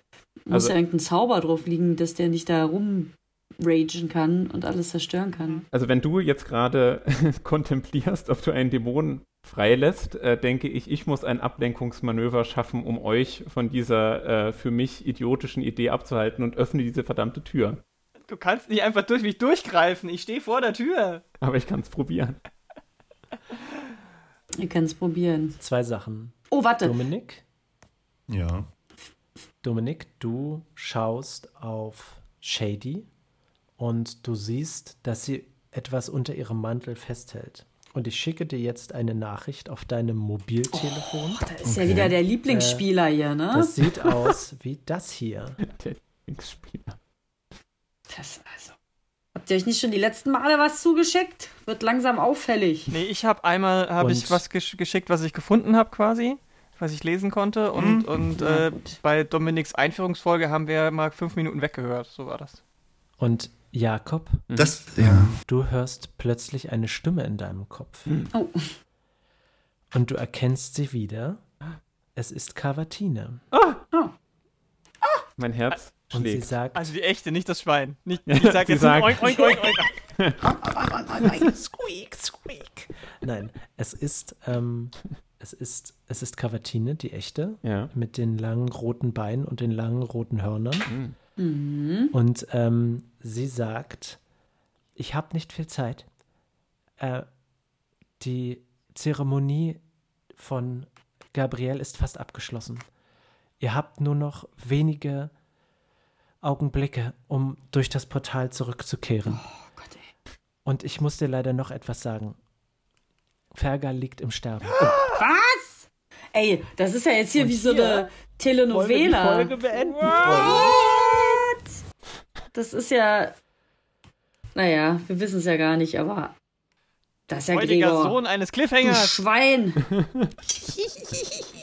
muss Also- ja irgendein Zauber drauf liegen, dass der nicht da rumragen kann und alles zerstören kann. Also wenn du jetzt gerade kontemplierst, ob du einen Dämonen freilässt, äh, denke ich, ich muss ein Ablenkungsmanöver schaffen, um euch von dieser äh, für mich idiotischen Idee abzuhalten und öffne diese verdammte Tür. Du kannst nicht einfach durch mich durchgreifen. Ich stehe vor der Tür. Aber ich kann es probieren. Ihr könnt es probieren. Zwei Sachen. Oh, warte. Dominik, Ja. Dominik, du schaust auf Shady und du siehst, dass sie etwas unter ihrem Mantel festhält. Und ich schicke dir jetzt eine Nachricht auf deinem Mobiltelefon. Da ist ja wieder der Lieblingsspieler hier, ne? Das sieht aus wie das hier. Der Lieblingsspieler. Das also. Habt ihr euch nicht schon die letzten Male was zugeschickt? Wird langsam auffällig. Nee, ich habe einmal hab ich was gesch geschickt, was ich gefunden habe quasi, was ich lesen konnte. Und, und Ja, äh, bei Dominiks Einführungsfolge haben wir mal fünf Minuten weggehört. So war das. Und Jakob, Das, ja. du hörst plötzlich eine Stimme in deinem Kopf. Oh. Und du erkennst sie wieder. Es ist Cavatine. Mein Herz Und sie sagt, Also die echte, nicht das Schwein. Nicht, ich sag sie jetzt sagt- oink, oink, oink, oink. squeak, squeak. Nein, es ist, ähm, es ist, es ist Cavatine, die echte, Ja. mit den langen roten Beinen und den langen roten Hörnern. Mhm. Und ähm, sie sagt, ich habe nicht viel Zeit. Äh, die Zeremonie von Gabriel ist fast abgeschlossen. Ihr habt nur noch wenige Augenblicke, um durch das Portal zurückzukehren. Oh Gott, ey. Und ich muss dir leider noch etwas sagen. Fergal liegt im Sterben. Was? Ey, das ist ja jetzt hier Und wie so hier eine Telenovela. beenden? Das ist ja. Naja, wir wissen es ja gar nicht, aber. Das ist ja Heutiger Gregor. Sohn eines Du Cliffhangers. Schwein.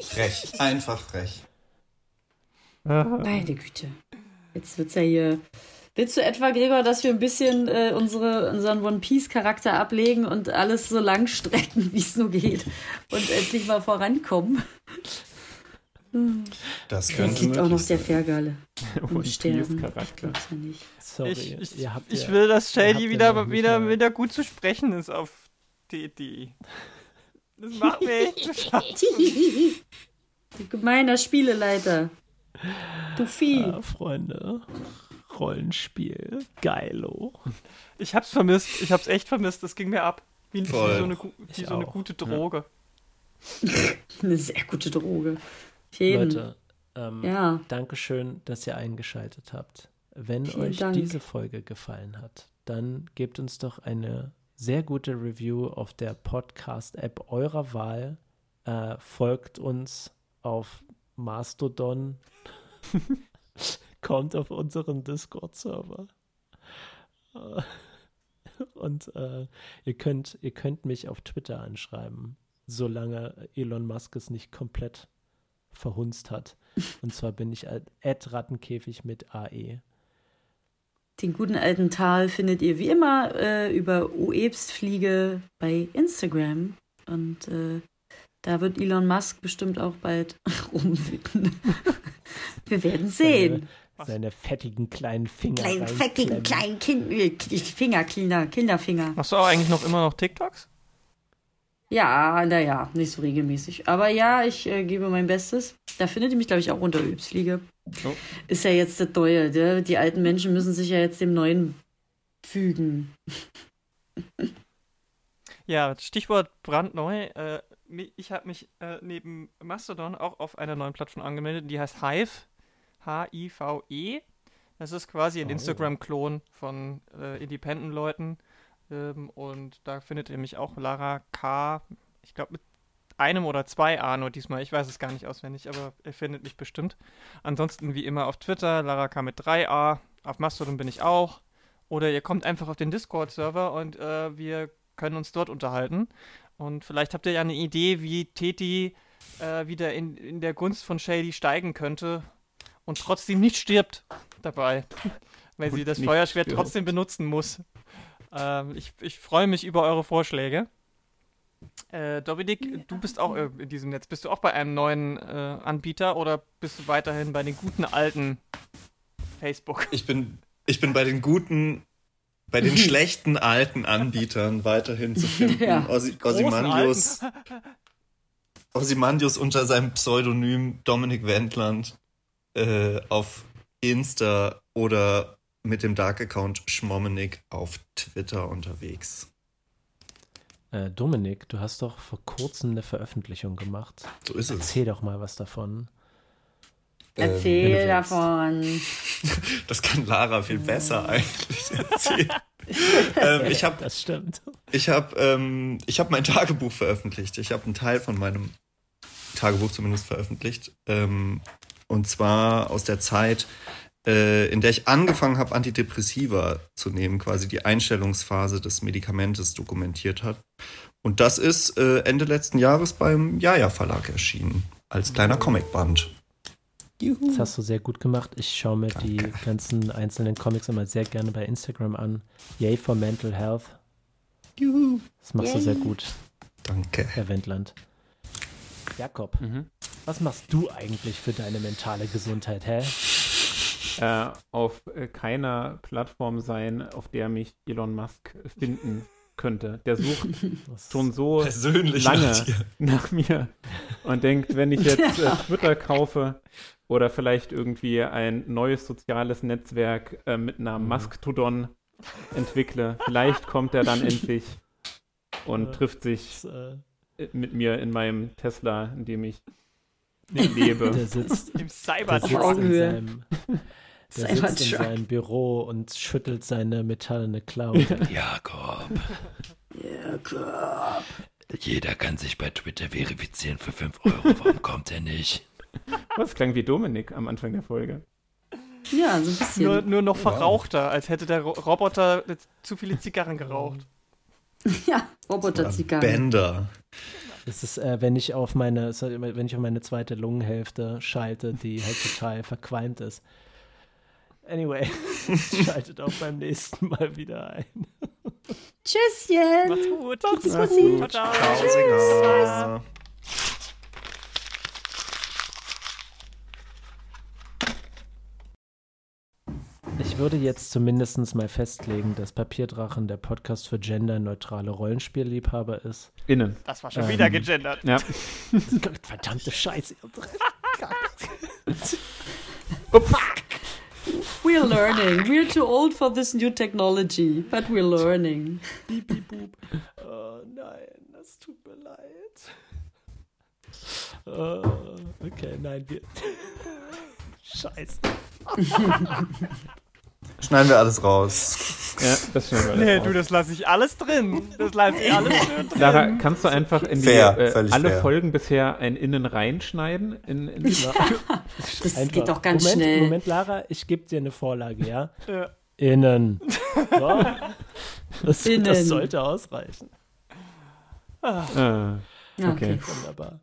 Frech. Einfach frech. Meine Güte. Jetzt wird's ja hier. Willst du etwa, Gregor, dass wir ein bisschen äh, unsere, unseren One Piece-Charakter ablegen und alles so lang strecken, wie es nur geht? Und endlich mal vorankommen? Das Jetzt könnte liegt auch noch der One im Sterben. Charakter. Ja nicht. Sorry, Ich, ich, ihr habt ich ja- will, dass Shady ja wieder, nicht wieder, wieder gut zu sprechen ist auf TD. Das macht mich echt gemeiner Spieleleiter. Du Vieh. Ja, Freunde. Rollenspiel. Geilo. Ich hab's vermisst. Ich hab's echt vermisst. Das ging mir ab. Wie, wie, so, eine, wie Ich so eine gute Droge. Eine sehr gute Droge. Auf jeden. Leute, ähm, Ja. Dankeschön, dass ihr eingeschaltet habt. Wenn Vielen euch Dank. diese Folge gefallen hat, dann gebt uns doch eine sehr gute Review auf der Podcast-App eurer Wahl. Äh, folgt uns auf Mastodon. Kommt auf unseren Discord-Server. Äh, Und äh, ihr, könnt, ihr könnt mich auf Twitter anschreiben, solange Elon Musk es nicht komplett verhunzt hat. Und zwar bin ich at Rattenkäfig mit. AE. Den guten alten Tal findet ihr wie immer äh, über Uebstfliege bei Instagram. Und äh, da wird Elon Musk bestimmt auch bald rumwüten. Wir werden sehen. Seine, seine fettigen kleinen Finger. Kleinen, fettigen, kleinen kind, äh, Finger, Kinder, Kinderfinger. Machst du auch eigentlich noch immer noch TikToks? Ja, naja, nicht so regelmäßig. Aber ja, ich äh, gebe mein Bestes. Da findet ihr mich, glaube ich, auch unter Übsfliege. Oh. Ist ja jetzt das Neue. Ne? Die alten Menschen müssen sich ja jetzt dem Neuen fügen. Ja, Stichwort brandneu. Äh, ich habe mich äh, neben Mastodon auch auf einer neuen Plattform angemeldet, die heißt Hive. H-I-V-E. Das ist quasi ein Oh. Instagram-Klon von äh, Independent-Leuten. Ähm, und da findet ihr mich auch Lara K. Ich glaube mit einem oder zwei A nur diesmal. Ich weiß es gar nicht auswendig, aber ihr findet mich bestimmt. Ansonsten wie immer auf Twitter, Lara K mit 3A. Auf Mastodon bin ich auch. Oder ihr kommt einfach auf den Discord-Server und äh, wir können uns dort unterhalten. Und vielleicht habt ihr ja eine Idee, wie Teti äh, wieder in, in der Gunst von Shady steigen könnte und trotzdem nicht stirbt dabei, weil sie Und das nicht Feuerschwert stirbt. trotzdem benutzen muss. Ähm, ich, ich freue mich über eure Vorschläge. Äh, Dominik, du bist auch äh, in diesem Netz. Bist du auch bei einem neuen äh, Anbieter oder bist du weiterhin bei den guten alten Facebook? Ich bin, ich bin bei den guten, bei den schlechten alten Anbietern weiterhin zu finden. Ja. Ozymandius, Ozymandius unter seinem Pseudonym Dominik Wendland äh, auf Insta oder mit dem Dark Account Schmommenik auf Twitter unterwegs. Äh, Dominik, du hast doch vor kurzem eine Veröffentlichung gemacht. So ist es. Erzähl doch mal was davon. Ähm, Erzähl willst. davon. Das kann Lara viel besser eigentlich erzählen. ähm, ich habe Das stimmt. Ich habe ähm, ich hab mein Tagebuch veröffentlicht. Ich habe einen Teil von meinem Tagebuch zumindest veröffentlicht. Ähm, und zwar aus der Zeit, äh, in der ich angefangen habe, Antidepressiva zu nehmen, quasi die Einstellungsphase des Medikamentes dokumentiert hat. Und das ist äh, Ende letzten Jahres beim Jaja Verlag erschienen, als kleiner Comicband. Juhu. Das hast du sehr gut gemacht. Ich schaue mir die ganzen einzelnen Comics immer sehr gerne bei Instagram an. Yay for Mental Health. Juhu. Das machst du sehr gut, Danke. Herr Wendland. Jakob, Mhm. was machst du eigentlich für deine mentale Gesundheit, hä? Äh, auf äh, keiner Plattform sein, auf der mich Elon Musk finden könnte. Der sucht Was- schon so Persönlich lange nach nach mir und denkt, wenn ich jetzt äh, Twitter kaufe oder vielleicht irgendwie ein neues soziales Netzwerk äh, mit Namen Mhm. Mastodon entwickle, vielleicht kommt er dann endlich und trifft sich äh, äh, mit mir in meinem Tesla, in dem ich lebe. Der sitzt, Im der Cybertruck. sitzt in Augenhöhe. seinem, der sitzt in seinem Büro und schüttelt seine metallene Klaue. Jakob, Jakob. jeder kann sich bei Twitter verifizieren für 5 Euro. Warum kommt er nicht? Das klang wie Dominik am Anfang der Folge. Ja, so ein bisschen. Nur, nur noch verrauchter, als hätte der Ro Roboter zu viele Zigarren geraucht. ja, Roboter-Zigarren. Bender. Das ist, äh, wenn ich auf meine, wenn ich auf meine zweite Lungenhälfte schalte, die halt total verqualmt ist. Anyway, schaltet auch beim nächsten Mal wieder ein. Tschüsschen. Macht's gut. Macht's gut. Ciao, ciao. Tschaußinger. Ich würde jetzt zumindest mal festlegen, dass Papierdrachen der Podcast für genderneutrale Rollenspielliebhaber ist. Innen. Das war schon Ähm. wieder gegendert. Ja. Verdammte Scheiße. We're learning. We're too old for this new technology, but we're learning. Oh nein, das tut mir leid. Oh, okay, nein, wir. Scheiße. Schneiden wir alles raus. Ja, das ist schon Nee, du, das lasse ich alles drin. Das lasse ich alles schön drin. Lara, kannst du einfach in die, Fair, äh, alle fair. Folgen bisher ein Innen reinschneiden? In, in, Das geht doch ganz Moment, schnell. Moment, Lara, ich gebe dir eine Vorlage, ja? Ja. Innen. So. Das, Innen. das sollte ausreichen. äh, Ja, okay. Wunderbar.